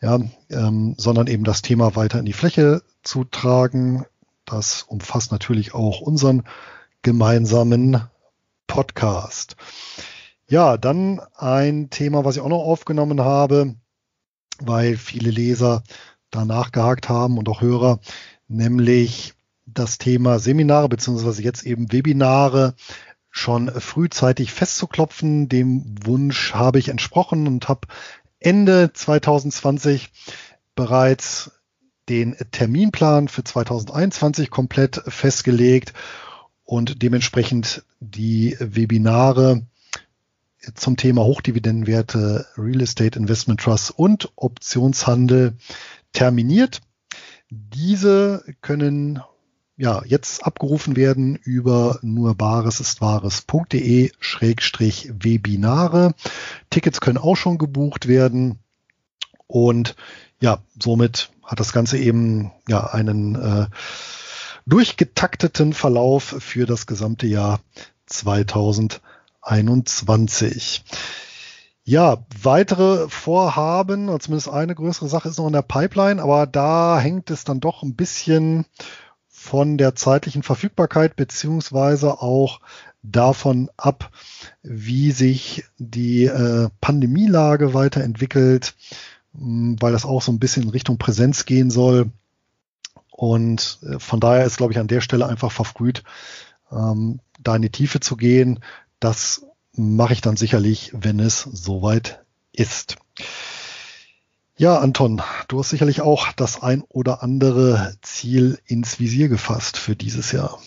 ja, ähm, sondern eben das Thema weiter in die Fläche zu tragen. Das umfasst natürlich auch unseren gemeinsamen Podcast. Ja, dann ein Thema, was ich auch noch aufgenommen habe, weil viele Leser danach gehakt haben und auch Hörer, nämlich das Thema Seminare beziehungsweise jetzt eben Webinare schon frühzeitig festzuklopfen. Dem Wunsch habe ich entsprochen und habe Ende 2020 bereits den Terminplan für 2021 komplett festgelegt und dementsprechend die Webinare zum Thema Hochdividendenwerte, Real Estate Investment Trust und Optionshandel terminiert. Diese können ja jetzt abgerufen werden über nur bares ist wahres.de Schrägstrich Webinare. Tickets können auch schon gebucht werden und ja, somit hat das Ganze eben ja einen äh, durchgetakteten Verlauf für das gesamte Jahr 2021. Ja, weitere Vorhaben, oder zumindest eine größere Sache ist noch in der Pipeline, aber da hängt es dann doch ein bisschen von der zeitlichen Verfügbarkeit beziehungsweise auch davon ab, wie sich die äh, Pandemielage weiterentwickelt, weil das auch so ein bisschen in Richtung Präsenz gehen soll. Und äh, von daher ist, glaube ich, an der Stelle einfach verfrüht, ähm, da in die Tiefe zu gehen. Das mache ich dann sicherlich, wenn es soweit ist. Ja, Anton, du hast sicherlich auch das ein oder andere Ziel ins Visier gefasst für dieses Jahr.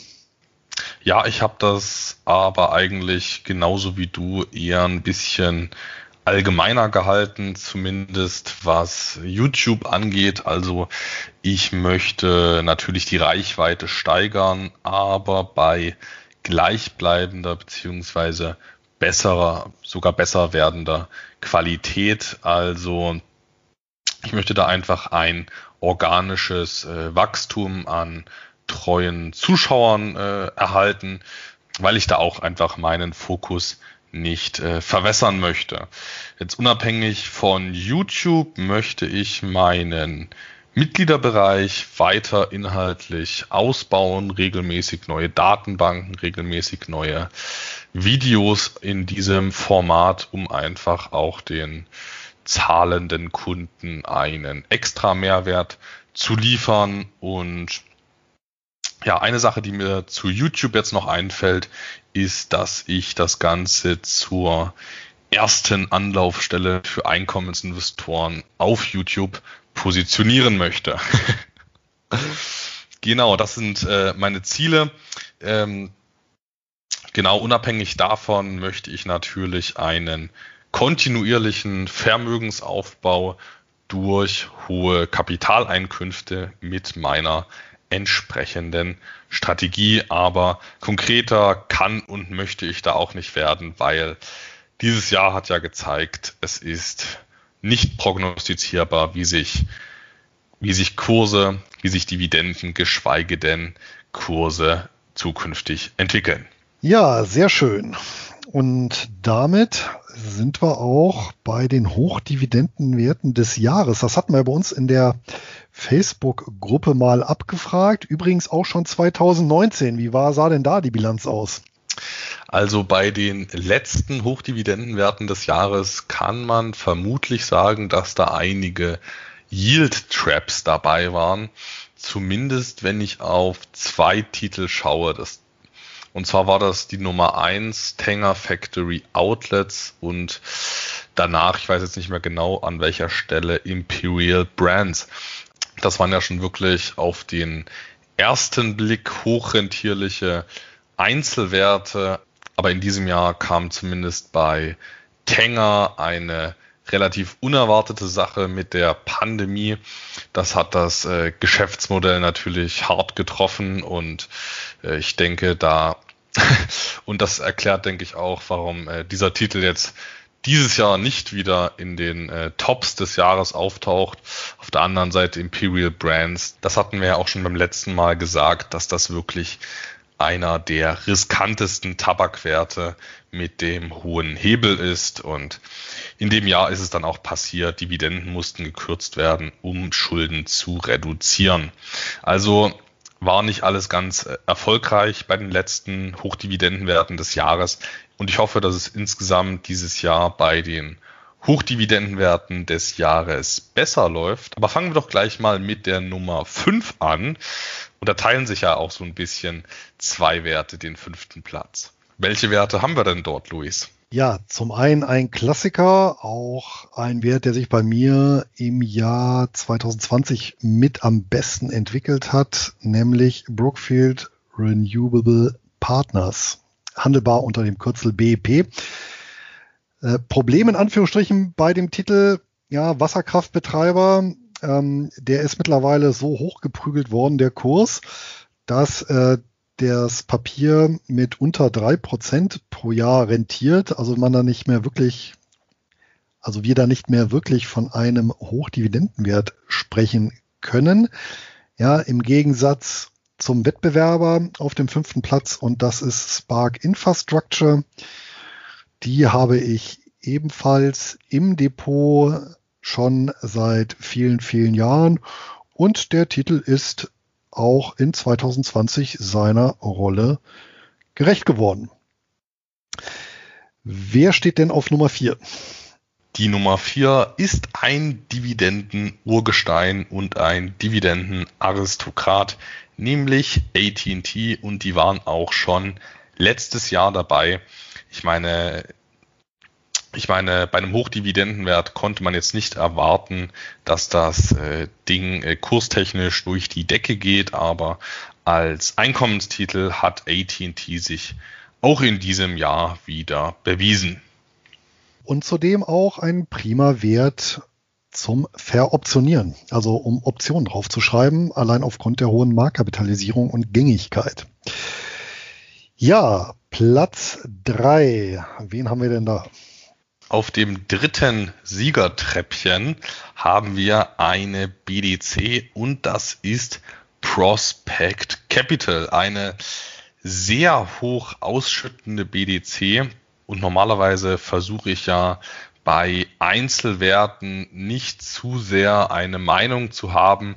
Ja, ich habe das aber eigentlich genauso wie du eher ein bisschen allgemeiner gehalten, zumindest was YouTube angeht. Also ich möchte natürlich die Reichweite steigern, aber bei gleichbleibender beziehungsweise besserer, sogar besser werdender Qualität. Also ich möchte da einfach ein organisches äh, Wachstum an treuen Zuschauern äh, erhalten, weil ich da auch einfach meinen Fokus nicht äh, verwässern möchte. Jetzt unabhängig von YouTube möchte ich meinen Mitgliederbereich weiter inhaltlich ausbauen, regelmäßig neue Datenbanken, regelmäßig neue Videos in diesem Format, um einfach auch den zahlenden Kunden einen extra Mehrwert zu liefern. Und ja, eine Sache, die mir zu YouTube jetzt noch einfällt, ist, dass ich das Ganze zur ersten Anlaufstelle für Einkommensinvestoren auf YouTube positionieren möchte. genau, das sind äh, meine Ziele. Ähm, genau, unabhängig davon möchte ich natürlich einen kontinuierlichen Vermögensaufbau durch hohe Kapitaleinkünfte mit meiner entsprechenden Strategie. Aber konkreter kann und möchte ich da auch nicht werden, weil dieses Jahr hat ja gezeigt, es ist nicht prognostizierbar, wie sich, wie sich Kurse, wie sich Dividenden, geschweige denn Kurse zukünftig entwickeln. Ja, sehr schön. Und damit sind wir auch bei den Hochdividendenwerten des Jahres. Das hatten wir bei uns in der Facebook-Gruppe mal abgefragt. Übrigens auch schon 2019. Wie war, sah denn da die Bilanz aus? Also bei den letzten Hochdividendenwerten des Jahres kann man vermutlich sagen, dass da einige Yield Traps dabei waren. Zumindest wenn ich auf zwei Titel schaue. Das, und zwar war das die Nummer eins Tanger Factory Outlets und danach, ich weiß jetzt nicht mehr genau an welcher Stelle, Imperial Brands. Das waren ja schon wirklich auf den ersten Blick hochrentierliche Einzelwerte, aber in diesem Jahr kam zumindest bei Tenger eine relativ unerwartete Sache mit der Pandemie. Das hat das äh, Geschäftsmodell natürlich hart getroffen und äh, ich denke da, und das erklärt, denke ich, auch, warum äh, dieser Titel jetzt dieses Jahr nicht wieder in den äh, Tops des Jahres auftaucht. Auf der anderen Seite Imperial Brands. Das hatten wir ja auch schon beim letzten Mal gesagt, dass das wirklich einer der riskantesten Tabakwerte mit dem hohen Hebel ist. Und in dem Jahr ist es dann auch passiert, Dividenden mussten gekürzt werden, um Schulden zu reduzieren. Also war nicht alles ganz äh, erfolgreich bei den letzten Hochdividendenwerten des Jahres. Und ich hoffe, dass es insgesamt dieses Jahr bei den Hochdividendenwerten des Jahres besser läuft. Aber fangen wir doch gleich mal mit der Nummer 5 an. Und da teilen sich ja auch so ein bisschen zwei Werte den fünften Platz. Welche Werte haben wir denn dort, Luis? Ja, zum einen ein Klassiker, auch ein Wert, der sich bei mir im Jahr 2020 mit am besten entwickelt hat, nämlich Brookfield Renewable Partners, handelbar unter dem Kürzel BEP. Äh, Problem in Anführungsstrichen bei dem Titel, ja, Wasserkraftbetreiber ähm, der ist mittlerweile so hochgeprügelt worden, der Kurs, dass äh, das Papier mit unter drei Prozent pro Jahr rentiert, also man da nicht mehr wirklich, also wir da nicht mehr wirklich von einem Hochdividendenwert sprechen können. Ja, im Gegensatz zum Wettbewerber auf dem fünften Platz und das ist Spark Infrastructure. Die habe ich ebenfalls im Depot schon seit vielen, vielen Jahren. Und der Titel ist auch in 2020 seiner Rolle gerecht geworden. Wer steht denn auf Nummer 4? Die Nummer 4 ist ein Dividenden-Urgestein und ein Dividenden-Aristokrat, nämlich AT&T und die waren auch schon letztes Jahr dabei. Ich meine, ich meine, bei einem Hochdividendenwert konnte man jetzt nicht erwarten, dass das äh, Ding äh, kurstechnisch durch die Decke geht, aber als Einkommenstitel hat AT&T sich auch in diesem Jahr wieder bewiesen. Und zudem auch ein prima Wert zum Veroptionieren, also um Optionen draufzuschreiben, allein aufgrund der hohen Marktkapitalisierung und Gängigkeit. Ja, Platz drei. Wen haben wir denn da? Auf dem dritten Siegertreppchen haben wir eine BDC und das ist Prospect Capital, eine sehr hoch ausschüttende BDC. Und normalerweise versuche ich ja bei Einzelwerten nicht zu sehr eine Meinung zu haben.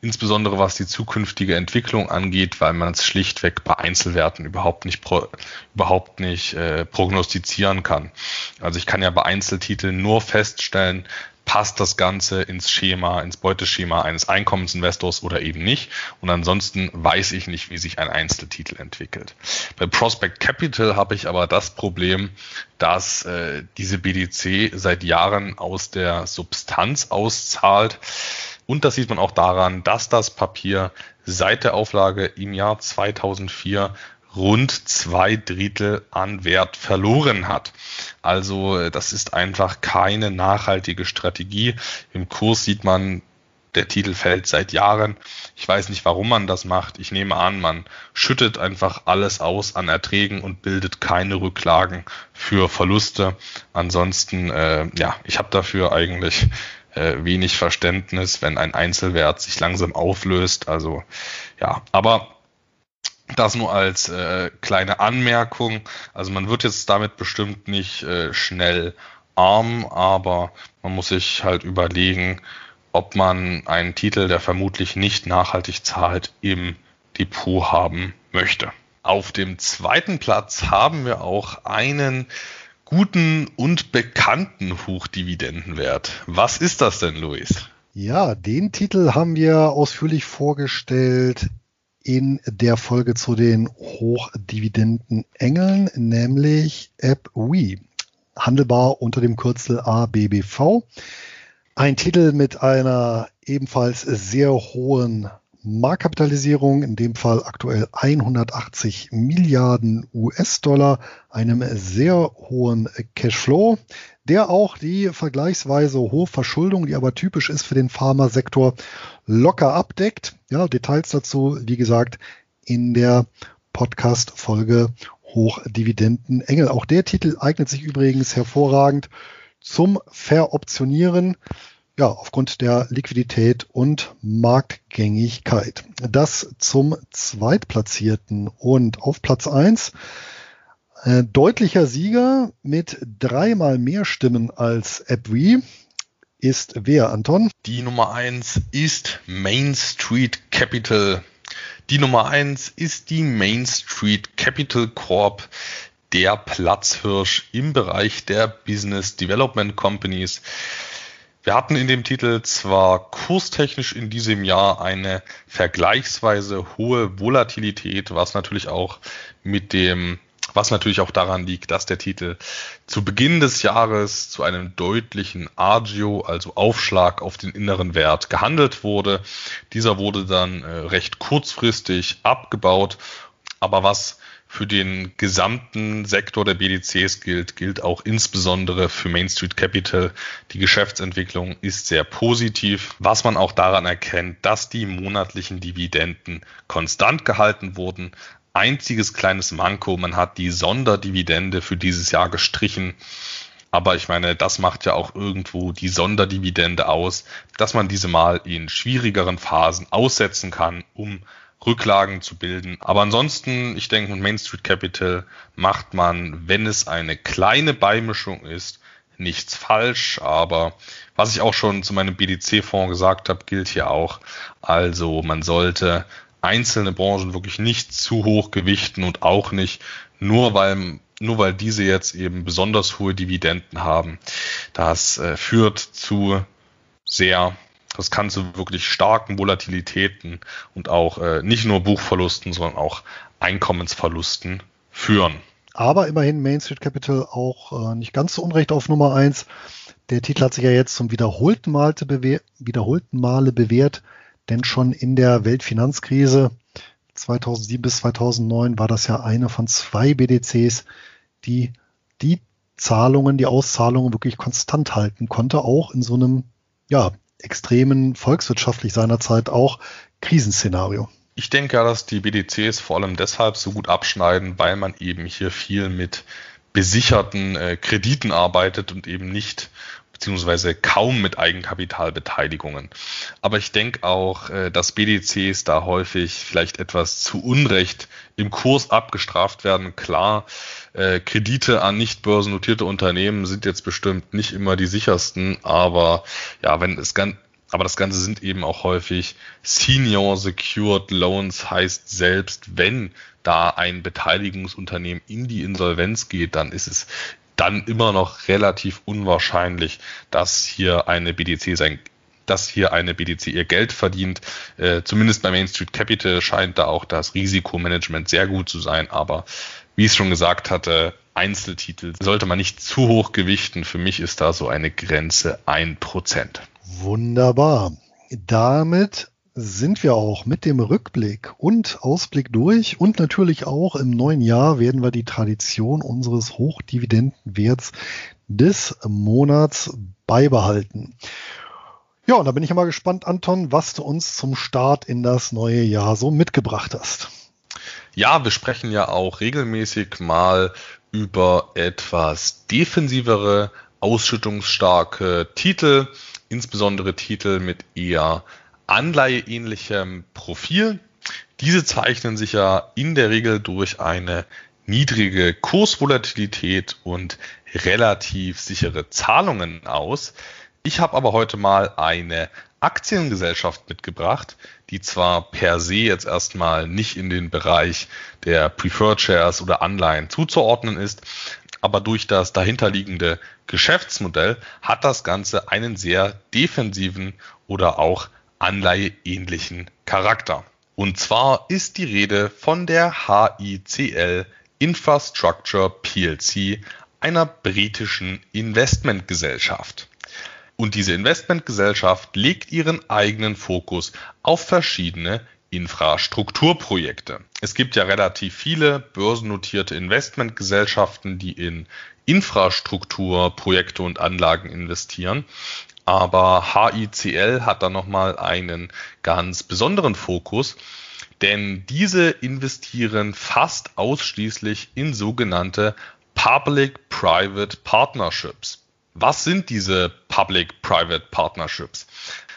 Insbesondere was die zukünftige Entwicklung angeht, weil man es schlichtweg bei Einzelwerten überhaupt nicht pro, überhaupt nicht äh, prognostizieren kann. Also ich kann ja bei Einzeltiteln nur feststellen, passt das Ganze ins Schema, ins Beuteschema eines Einkommensinvestors oder eben nicht. Und ansonsten weiß ich nicht, wie sich ein Einzeltitel entwickelt. Bei Prospect Capital habe ich aber das Problem, dass äh, diese BDC seit Jahren aus der Substanz auszahlt. Und das sieht man auch daran, dass das Papier seit der Auflage im Jahr 2004 rund zwei Drittel an Wert verloren hat. Also äh, das ist einfach keine nachhaltige Strategie. Im Kurs sieht man, der Titel fällt seit Jahren. Ich weiß nicht, warum man das macht. Ich nehme an, man schüttet einfach alles aus an Erträgen und bildet keine Rücklagen für Verluste. Ansonsten, äh, ja, ich habe dafür eigentlich äh, wenig Verständnis, wenn ein Einzelwert sich langsam auflöst. Also ja, aber das nur als äh, kleine Anmerkung. Also man wird jetzt damit bestimmt nicht äh, schnell arm, aber man muss sich halt überlegen, ob man einen Titel, der vermutlich nicht nachhaltig zahlt, im Depot haben möchte. Auf dem zweiten Platz haben wir auch einen guten und bekannten Hochdividendenwert. Was ist das denn, Luis? Ja, den Titel haben wir ausführlich vorgestellt in der Folge zu den Hochdividenden Engeln, nämlich AppWe, handelbar unter dem Kürzel ABBV. Ein Titel mit einer ebenfalls sehr hohen Marktkapitalisierung, in dem Fall aktuell 180 Milliarden US-Dollar, einem sehr hohen Cashflow, der auch die vergleichsweise hohe Verschuldung, die aber typisch ist für den Pharmasektor, locker abdeckt. Ja, Details dazu, wie gesagt, in der Podcast-Folge Hochdividenden Engel. Auch der Titel eignet sich übrigens hervorragend zum Veroptionieren ja, aufgrund der Liquidität und Marktgängigkeit. Das zum Zweitplatzierten und auf Platz eins äh, deutlicher Sieger mit dreimal mehr Stimmen als AppWe ist wer, Anton? Die Nummer eins ist Main Street Capital. Die Nummer eins ist die Main Street Capital Corp, der Platzhirsch im Bereich der Business Development Companies. Wir hatten in dem Titel zwar kurstechnisch in diesem Jahr eine vergleichsweise hohe Volatilität, was natürlich auch mit dem was natürlich auch daran liegt, dass der Titel zu Beginn des Jahres zu einem deutlichen Agio, also Aufschlag auf den inneren Wert, gehandelt wurde. Dieser wurde dann äh, recht kurzfristig abgebaut. Aber was für den gesamten Sektor der BDCs gilt, gilt auch insbesondere für Main Street Capital. Die Geschäftsentwicklung ist sehr positiv, was man auch daran erkennt, dass die monatlichen Dividenden konstant gehalten wurden. Einziges kleines Manko, man hat die Sonderdividende für dieses Jahr gestrichen. Aber ich meine, das macht ja auch irgendwo die Sonderdividende aus, dass man diese mal in schwierigeren Phasen aussetzen kann, um Rücklagen zu bilden. Aber ansonsten, ich denke, mit Main Street Capital macht man, wenn es eine kleine Beimischung ist, nichts falsch. Aber was ich auch schon zu meinem BDC-Fonds gesagt habe, gilt hier auch. Also man sollte einzelne Branchen wirklich nicht zu hoch gewichten und auch nicht nur weil nur weil diese jetzt eben besonders hohe Dividenden haben. Das äh, führt zu sehr das kann zu wirklich starken Volatilitäten und auch äh, nicht nur Buchverlusten, sondern auch Einkommensverlusten führen. Aber immerhin Main Street Capital auch äh, nicht ganz so unrecht auf Nummer eins. Der Titel hat sich ja jetzt zum wiederholten, Malte bewehr, wiederholten Male bewährt, denn schon in der Weltfinanzkrise 2007 bis 2009 war das ja eine von zwei BDCs, die die Zahlungen, die Auszahlungen wirklich konstant halten konnte, auch in so einem ja, extremen, volkswirtschaftlich seinerzeit auch Krisenszenario. Ich denke ja, dass die BDCs vor allem deshalb so gut abschneiden, weil man eben hier viel mit besicherten äh, Krediten arbeitet und eben nicht beziehungsweise kaum mit Eigenkapitalbeteiligungen. Aber ich denke auch, äh, dass BDCs da häufig vielleicht etwas zu Unrecht im Kurs abgestraft werden. Klar, äh, Kredite an nicht börsennotierte Unternehmen sind jetzt bestimmt nicht immer die sichersten, aber ja, wenn es ganz Aber das Ganze sind eben auch häufig Senior Secured Loans, heißt selbst wenn da ein Beteiligungsunternehmen in die Insolvenz geht, dann ist es dann immer noch relativ unwahrscheinlich, dass hier eine BDC sein dass hier eine BDC ihr Geld verdient. Äh, zumindest bei Main Street Capital scheint da auch das Risikomanagement sehr gut zu sein. Aber wie ich es schon gesagt hatte, Einzeltitel sollte man nicht zu hoch gewichten. Für mich ist da so eine Grenze ein Prozent. Wunderbar. Damit sind wir auch mit dem Rückblick und Ausblick durch und natürlich auch im neuen Jahr werden wir die Tradition unseres Hochdividendenwerts des Monats beibehalten. Ja, und da bin ich mal gespannt, Anton, was du uns zum Start in das neue Jahr so mitgebracht hast. Ja, wir sprechen ja auch regelmäßig mal über etwas defensivere, ausschüttungsstarke Titel, insbesondere Titel mit eher anleiheähnlichem Profil. Diese zeichnen sich ja in der Regel durch eine niedrige Kursvolatilität und relativ sichere Zahlungen aus. Ich habe aber heute mal eine Aktiengesellschaft mitgebracht, die zwar per se jetzt erstmal nicht in den Bereich der Preferred Shares oder Anleihen zuzuordnen ist, aber durch das dahinterliegende Geschäftsmodell hat das Ganze einen sehr defensiven oder auch anleiheähnlichen Charakter. Und zwar ist die Rede von der HICL Infrastructure PLC, einer britischen Investmentgesellschaft. Und diese Investmentgesellschaft legt ihren eigenen Fokus auf verschiedene Infrastrukturprojekte. Es gibt ja relativ viele börsennotierte Investmentgesellschaften, die in Infrastrukturprojekte und Anlagen investieren. Aber HICL hat da nochmal einen ganz besonderen Fokus, denn diese investieren fast ausschließlich in sogenannte Public-Private Partnerships. Was sind diese Public-Private Partnerships?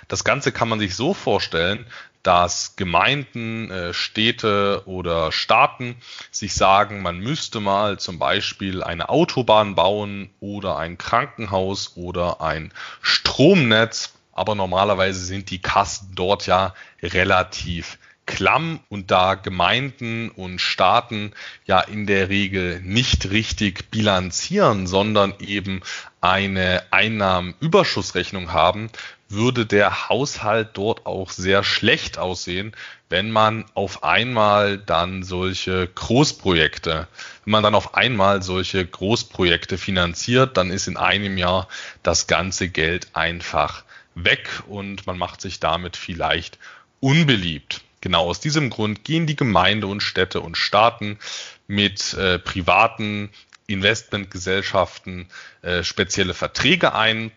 Das Ganze kann man sich so vorstellen, dass Gemeinden, äh, Städte oder Staaten sich sagen, man müsste mal zum Beispiel eine Autobahn bauen oder ein Krankenhaus oder ein Stromnetz. Aber normalerweise sind die Kassen dort ja relativ klamm und da Gemeinden und Staaten ja in der Regel nicht richtig bilanzieren, sondern eben eine Einnahmenüberschussrechnung haben, würde der Haushalt dort auch sehr schlecht aussehen, wenn man auf einmal dann solche Großprojekte, wenn man dann auf einmal solche Großprojekte finanziert, dann ist in einem Jahr das ganze Geld einfach weg und man macht sich damit vielleicht unbeliebt. Genau aus diesem Grund gehen die Gemeinde und Städte und Staaten mit äh, privaten Investmentgesellschaften äh, spezielle Verträge ein.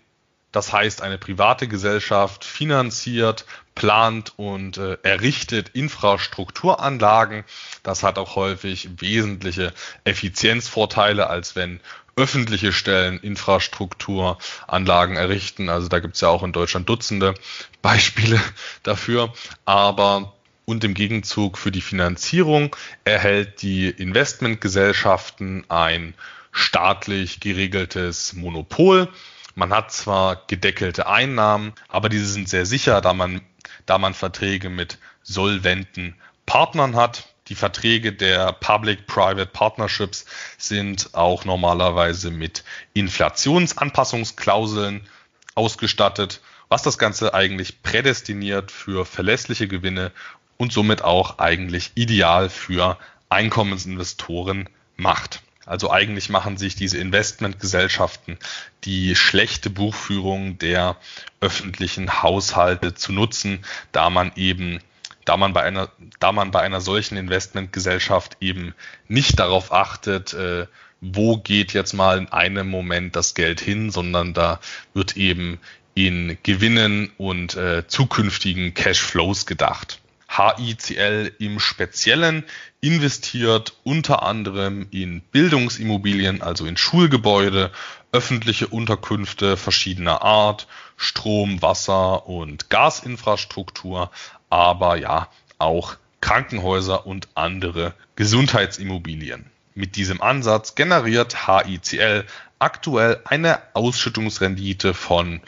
Das heißt, eine private Gesellschaft finanziert, plant und äh, errichtet Infrastrukturanlagen. Das hat auch häufig wesentliche Effizienzvorteile, als wenn öffentliche Stellen Infrastrukturanlagen errichten. Also da gibt es ja auch in Deutschland Dutzende Beispiele dafür. Aber und im Gegenzug für die Finanzierung erhält die Investmentgesellschaften ein staatlich geregeltes Monopol. Man hat zwar gedeckelte Einnahmen, aber diese sind sehr sicher, da man, da man Verträge mit solventen Partnern hat. Die Verträge der Public-Private Partnerships sind auch normalerweise mit Inflationsanpassungsklauseln ausgestattet, was das Ganze eigentlich prädestiniert für verlässliche Gewinne und somit auch eigentlich ideal für Einkommensinvestoren macht. Also eigentlich machen sich diese Investmentgesellschaften die schlechte Buchführung der öffentlichen Haushalte zu nutzen, da man eben da man bei einer, da man bei einer solchen Investmentgesellschaft eben nicht darauf achtet, äh, wo geht jetzt mal in einem Moment das Geld hin, sondern da wird eben in Gewinnen und äh, zukünftigen Cashflows gedacht. HICL im Speziellen investiert unter anderem in Bildungsimmobilien, also in Schulgebäude, öffentliche Unterkünfte verschiedener Art, Strom, Wasser und Gasinfrastruktur, aber ja auch Krankenhäuser und andere Gesundheitsimmobilien. Mit diesem Ansatz generiert HICL aktuell eine Ausschüttungsrendite von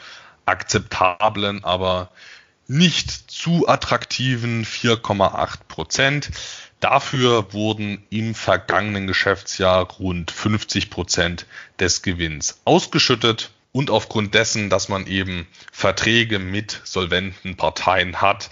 akzeptablen, aber nicht zu attraktiven 4,8 Prozent. Dafür wurden im vergangenen Geschäftsjahr rund 50 Prozent des Gewinns ausgeschüttet. Und aufgrund dessen, dass man eben Verträge mit solventen Parteien hat,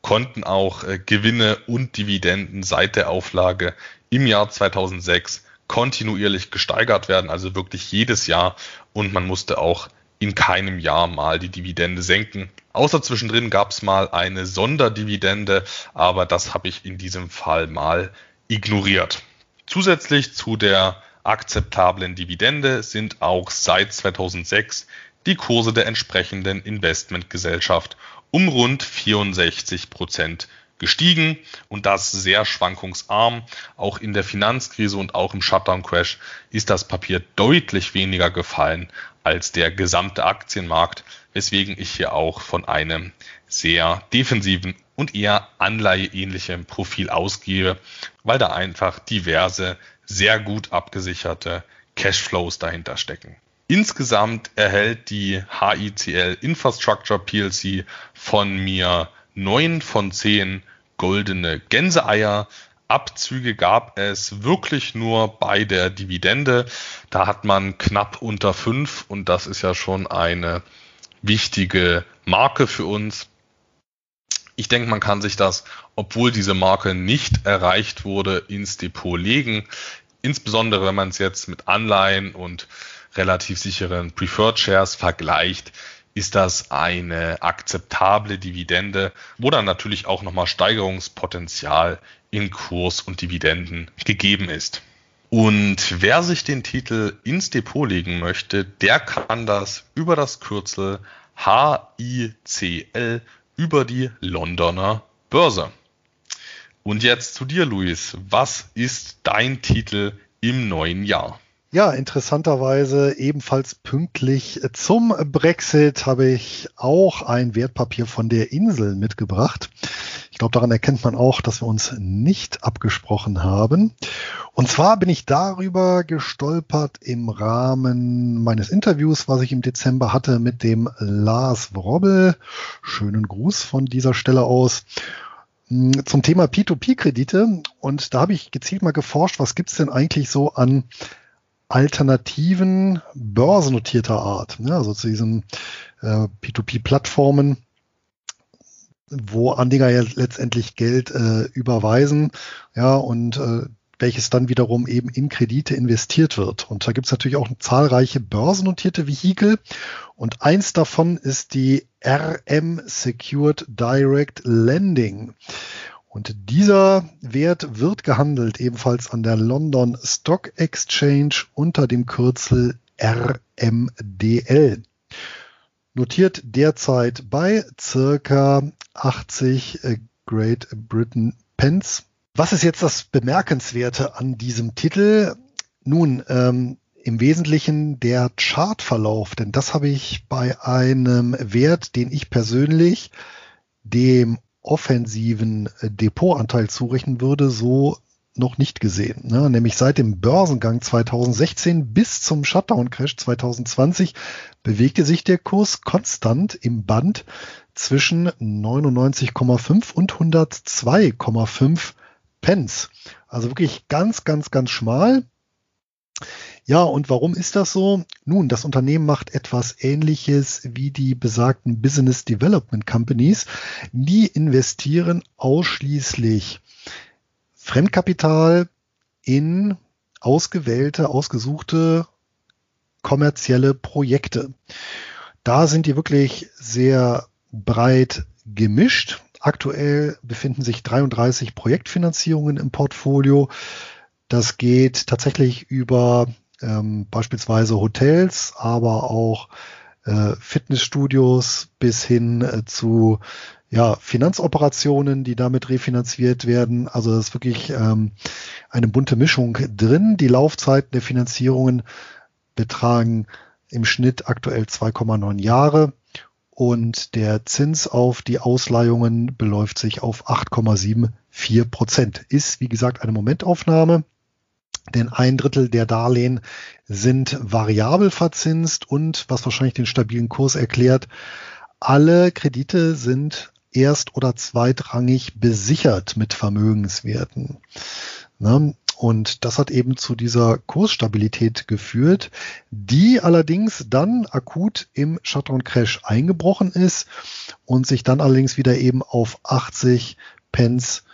konnten auch äh, Gewinne und Dividenden seit der Auflage im Jahr 2006 kontinuierlich gesteigert werden, also wirklich jedes Jahr. Und man musste auch in keinem Jahr mal die Dividende senken. Außer zwischendrin gab es mal eine Sonderdividende, aber das habe ich in diesem Fall mal ignoriert. Zusätzlich zu der akzeptablen Dividende sind auch seit 2006 die Kurse der entsprechenden Investmentgesellschaft um rund 64 Prozent gestiegen und das sehr schwankungsarm. Auch in der Finanzkrise und auch im Shutdown-Crash ist das Papier deutlich weniger gefallen als der gesamte Aktienmarkt, weswegen ich hier auch von einem sehr defensiven und eher anleiheähnlichen Profil ausgehe, weil da einfach diverse, sehr gut abgesicherte Cashflows dahinter stecken. Insgesamt erhält die HICL Infrastructure PLC von mir neun von zehn goldene Gänseeier. Abzüge gab es wirklich nur bei der Dividende. Da hat man knapp unter fünf und das ist ja schon eine wichtige Marke für uns. Ich denke, man kann sich das, obwohl diese Marke nicht erreicht wurde, ins Depot legen. Insbesondere wenn man es jetzt mit Anleihen und relativ sicheren Preferred Shares vergleicht, ist das eine akzeptable Dividende, wo dann natürlich auch nochmal Steigerungspotenzial in Kurs und Dividenden gegeben ist. Und wer sich den Titel ins Depot legen möchte, der kann das über das Kürzel HICL über die Londoner Börse. Und jetzt zu dir, Luis. Was ist dein Titel im neuen Jahr? Ja, interessanterweise ebenfalls pünktlich zum Brexit habe ich auch ein Wertpapier von der Insel mitgebracht. Ich glaube, daran erkennt man auch, dass wir uns nicht abgesprochen haben. Und zwar bin ich darüber gestolpert im Rahmen meines Interviews, was ich im Dezember hatte mit dem Lars Wrobbel. Schönen Gruß von dieser Stelle aus hm, zum Thema P2P-Kredite. Und da habe ich gezielt mal geforscht, was gibt's denn eigentlich so an alternativen börsennotierter Art, ne? also zu diesen äh, P2P-Plattformen, wo Anleger ja letztendlich Geld äh, überweisen, ja, und äh, welches dann wiederum eben in Kredite investiert wird. Und da gibt es natürlich auch zahlreiche börsennotierte Vehikel. Und eins davon ist die RM Secured Direct Lending. Und dieser Wert wird gehandelt ebenfalls an der London Stock Exchange unter dem Kürzel RMDL. Notiert derzeit bei circa 80 äh, Great Britain Pence. Was ist jetzt das Bemerkenswerte an diesem Titel? Nun, ähm, im Wesentlichen der Chartverlauf, denn das habe ich bei einem Wert, den ich persönlich dem offensiven äh, Depotanteil zurechnen würde, so noch nicht gesehen. Ne? Nämlich seit dem Börsengang 2016 bis zum Shutdown-Crash 2020 bewegte sich der Kurs konstant im Band zwischen 99,5 und 102,5 Pence. Also wirklich ganz, ganz, ganz schmal. Ja, und warum ist das so? Nun, das Unternehmen macht etwas Ähnliches wie die besagten Business Development Companies. Die investieren ausschließlich Fremdkapital in ausgewählte, ausgesuchte kommerzielle Projekte. Da sind die wirklich sehr breit gemischt. Aktuell befinden sich 33 Projektfinanzierungen im Portfolio. Das geht tatsächlich über ähm, beispielsweise Hotels, aber auch äh, Fitnessstudios bis hin äh, zu ja, Finanzoperationen, die damit refinanziert werden. Also das ist wirklich ähm, eine bunte Mischung drin. Die Laufzeiten der Finanzierungen betragen im Schnitt aktuell 2,9 Jahre und der Zins auf die Ausleihungen beläuft sich auf 8,74 Prozent. Ist, wie gesagt, eine Momentaufnahme. Denn ein Drittel der Darlehen sind variabel verzinst und, was wahrscheinlich den stabilen Kurs erklärt, alle Kredite sind erst- oder zweitrangig besichert mit Vermögenswerten. Ne? Und das hat eben zu dieser Kursstabilität geführt, die allerdings dann akut im Shutdown Crash eingebrochen ist und sich dann allerdings wieder eben auf 80 Pence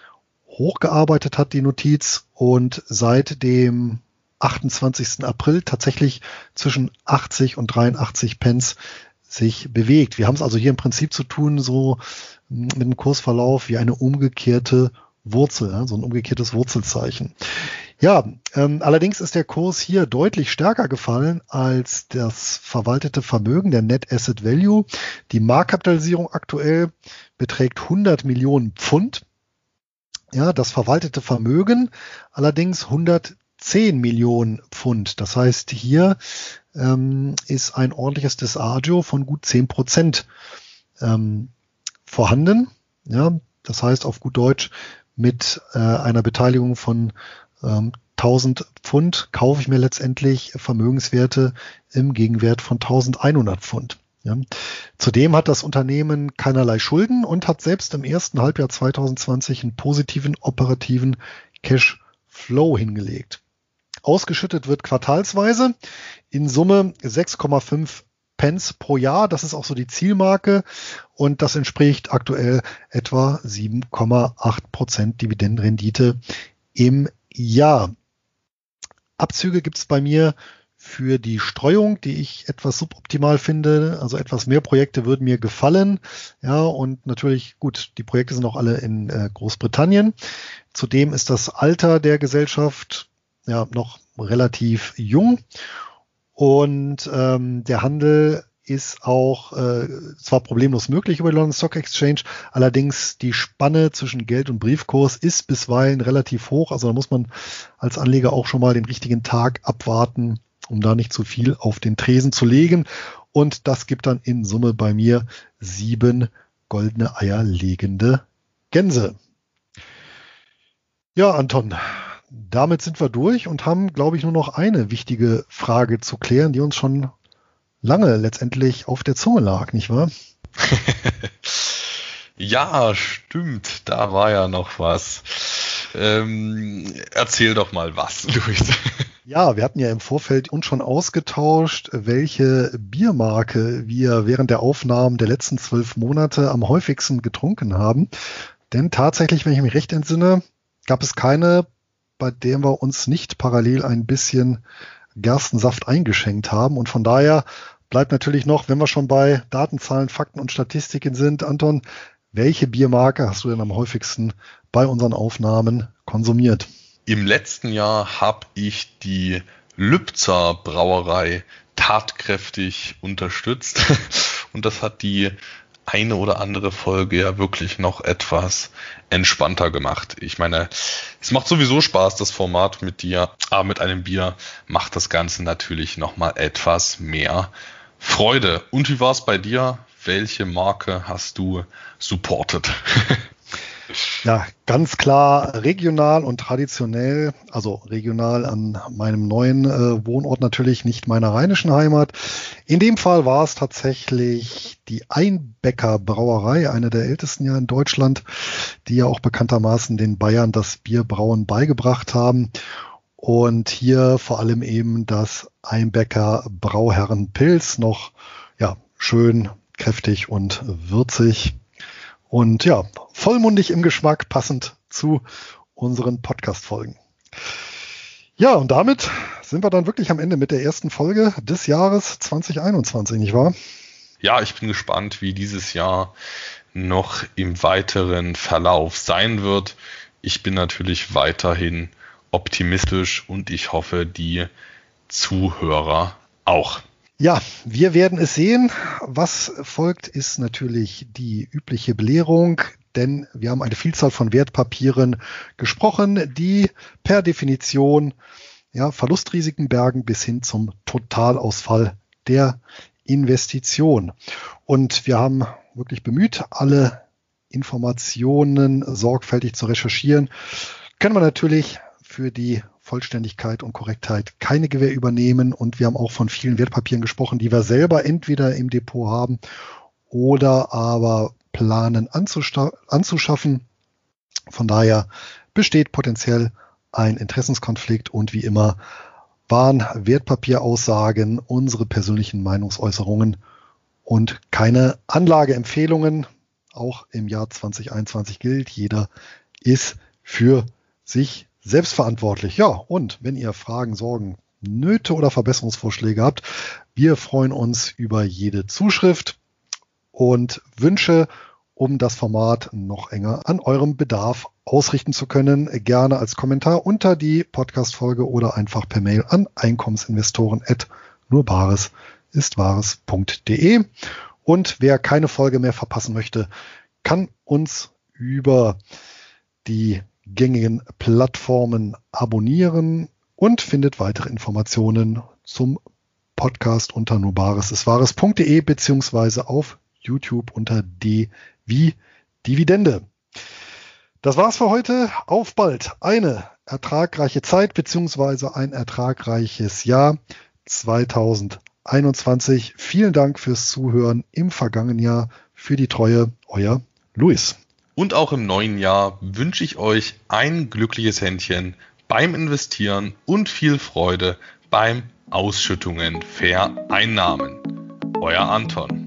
hochgearbeitet hat, die Notiz, und seit dem 28. April tatsächlich zwischen 80 und 83 Pence sich bewegt. Wir haben es also hier im Prinzip zu tun, so mit dem Kursverlauf wie eine umgekehrte Wurzel, so ein umgekehrtes Wurzelzeichen. Ja, ähm, allerdings ist der Kurs hier deutlich stärker gefallen als das verwaltete Vermögen, der Net Asset Value. Die Marktkapitalisierung aktuell beträgt 100 Millionen Pfund. Ja, das verwaltete Vermögen allerdings 110 Millionen Pfund. Das heißt, hier ähm, ist ein ordentliches Disagio von gut 10 Prozent ähm, vorhanden. Ja, das heißt auf gut Deutsch, mit äh, einer Beteiligung von ähm, 1000 Pfund kaufe ich mir letztendlich Vermögenswerte im Gegenwert von 1100 Pfund. Ja. Zudem hat das Unternehmen keinerlei Schulden und hat selbst im ersten Halbjahr 2020 einen positiven operativen Cash Flow hingelegt. Ausgeschüttet wird quartalsweise in Summe 6,5 Pence pro Jahr. Das ist auch so die Zielmarke und das entspricht aktuell etwa 7,8 Prozent Dividendenrendite im Jahr. Abzüge gibt es bei mir für die Streuung, die ich etwas suboptimal finde. Also etwas mehr Projekte würden mir gefallen. Ja, und natürlich, gut, die Projekte sind auch alle in äh, Großbritannien. Zudem ist das Alter der Gesellschaft ja noch relativ jung und ähm, der Handel ist auch äh, zwar problemlos möglich über die London Stock Exchange, allerdings die Spanne zwischen Geld und Briefkurs ist bisweilen relativ hoch. Also da muss man als Anleger auch schon mal den richtigen Tag abwarten, um da nicht zu viel auf den Tresen zu legen. Und das gibt dann in Summe bei mir sieben goldene Eier legende Gänse. Ja, Anton, damit sind wir durch und haben, glaube ich, nur noch eine wichtige Frage zu klären, die uns schon lange letztendlich auf der Zunge lag, nicht wahr? ja, stimmt. Da war ja noch was. Ähm, erzähl doch mal was, Luis. Ja, wir hatten ja im Vorfeld uns schon ausgetauscht, welche Biermarke wir während der Aufnahmen der letzten zwölf Monate am häufigsten getrunken haben. Denn tatsächlich, wenn ich mich recht entsinne, gab es keine bei dem wir uns nicht parallel ein bisschen Gerstensaft eingeschenkt haben. Und von daher bleibt natürlich noch, wenn wir schon bei Datenzahlen, Fakten und Statistiken sind, Anton, welche Biermarke hast du denn am häufigsten bei unseren Aufnahmen konsumiert? Im letzten Jahr habe ich die Lübzer Brauerei tatkräftig unterstützt und das hat die eine oder andere Folge ja wirklich noch etwas entspannter gemacht. Ich meine, es macht sowieso Spaß, das Format mit dir, aber mit einem Bier macht das Ganze natürlich nochmal etwas mehr Freude. Und wie war es bei dir? Welche Marke hast du supported? Ja, ganz klar regional und traditionell, also regional an meinem neuen äh, Wohnort natürlich, nicht meiner rheinischen Heimat. In dem Fall war es tatsächlich die Einbecker Brauerei, eine der ältesten ja in Deutschland, die ja auch bekanntermaßen den Bayern das Bierbrauen beigebracht haben. Und hier vor allem eben das Einbecker Brauherrenpilz noch, ja, schön kräftig und würzig und ja, vollmundig im Geschmack, passend zu unseren Podcast-Folgen. Ja, und damit sind wir dann wirklich am Ende mit der ersten Folge des Jahres 2021, nicht wahr? Ja, ich bin gespannt, wie dieses Jahr noch im weiteren Verlauf sein wird. Ich bin natürlich weiterhin optimistisch und ich hoffe, die Zuhörer auch. Ja, wir werden es sehen. Was folgt, ist natürlich die übliche Belehrung, denn wir haben eine Vielzahl von Wertpapieren gesprochen, die per Definition ja, Verlustrisiken bergen bis hin zum Totalausfall der Investition. Und wir haben wirklich bemüht, alle Informationen sorgfältig zu recherchieren. Können wir natürlich für die Vollständigkeit und Korrektheit keine Gewähr übernehmen und wir haben auch von vielen Wertpapieren gesprochen, die wir selber entweder im Depot haben oder aber planen anzuschaffen. Von daher besteht potenziell ein Interessenskonflikt und wie immer waren Wertpapieraussagen unsere persönlichen Meinungsäußerungen und keine Anlageempfehlungen. Auch im Jahr 2021 gilt, jeder ist für sich selbstverantwortlich. Ja, und wenn ihr Fragen, Sorgen, Nöte oder Verbesserungsvorschläge habt, wir freuen uns über jede Zuschrift und Wünsche, um das Format noch enger an eurem Bedarf ausrichten zu können. Gerne als Kommentar unter die Podcast-Folge oder einfach per Mail an Einkommensinvestoren nur Bares ist wahres.de. Und wer keine Folge mehr verpassen möchte, kann uns über die gängigen Plattformen abonnieren und findet weitere Informationen zum Podcast unter nubares ist wahres.de beziehungsweise auf YouTube unter D wie Dividende. Das war's für heute. Auf bald. Eine ertragreiche Zeit beziehungsweise ein ertragreiches Jahr 2021. Vielen Dank fürs Zuhören im vergangenen Jahr, für die Treue. Euer Luis. Und auch im neuen Jahr wünsche ich euch ein glückliches Händchen beim Investieren und viel Freude beim Ausschüttungen Vereinnahmen. Euer Anton.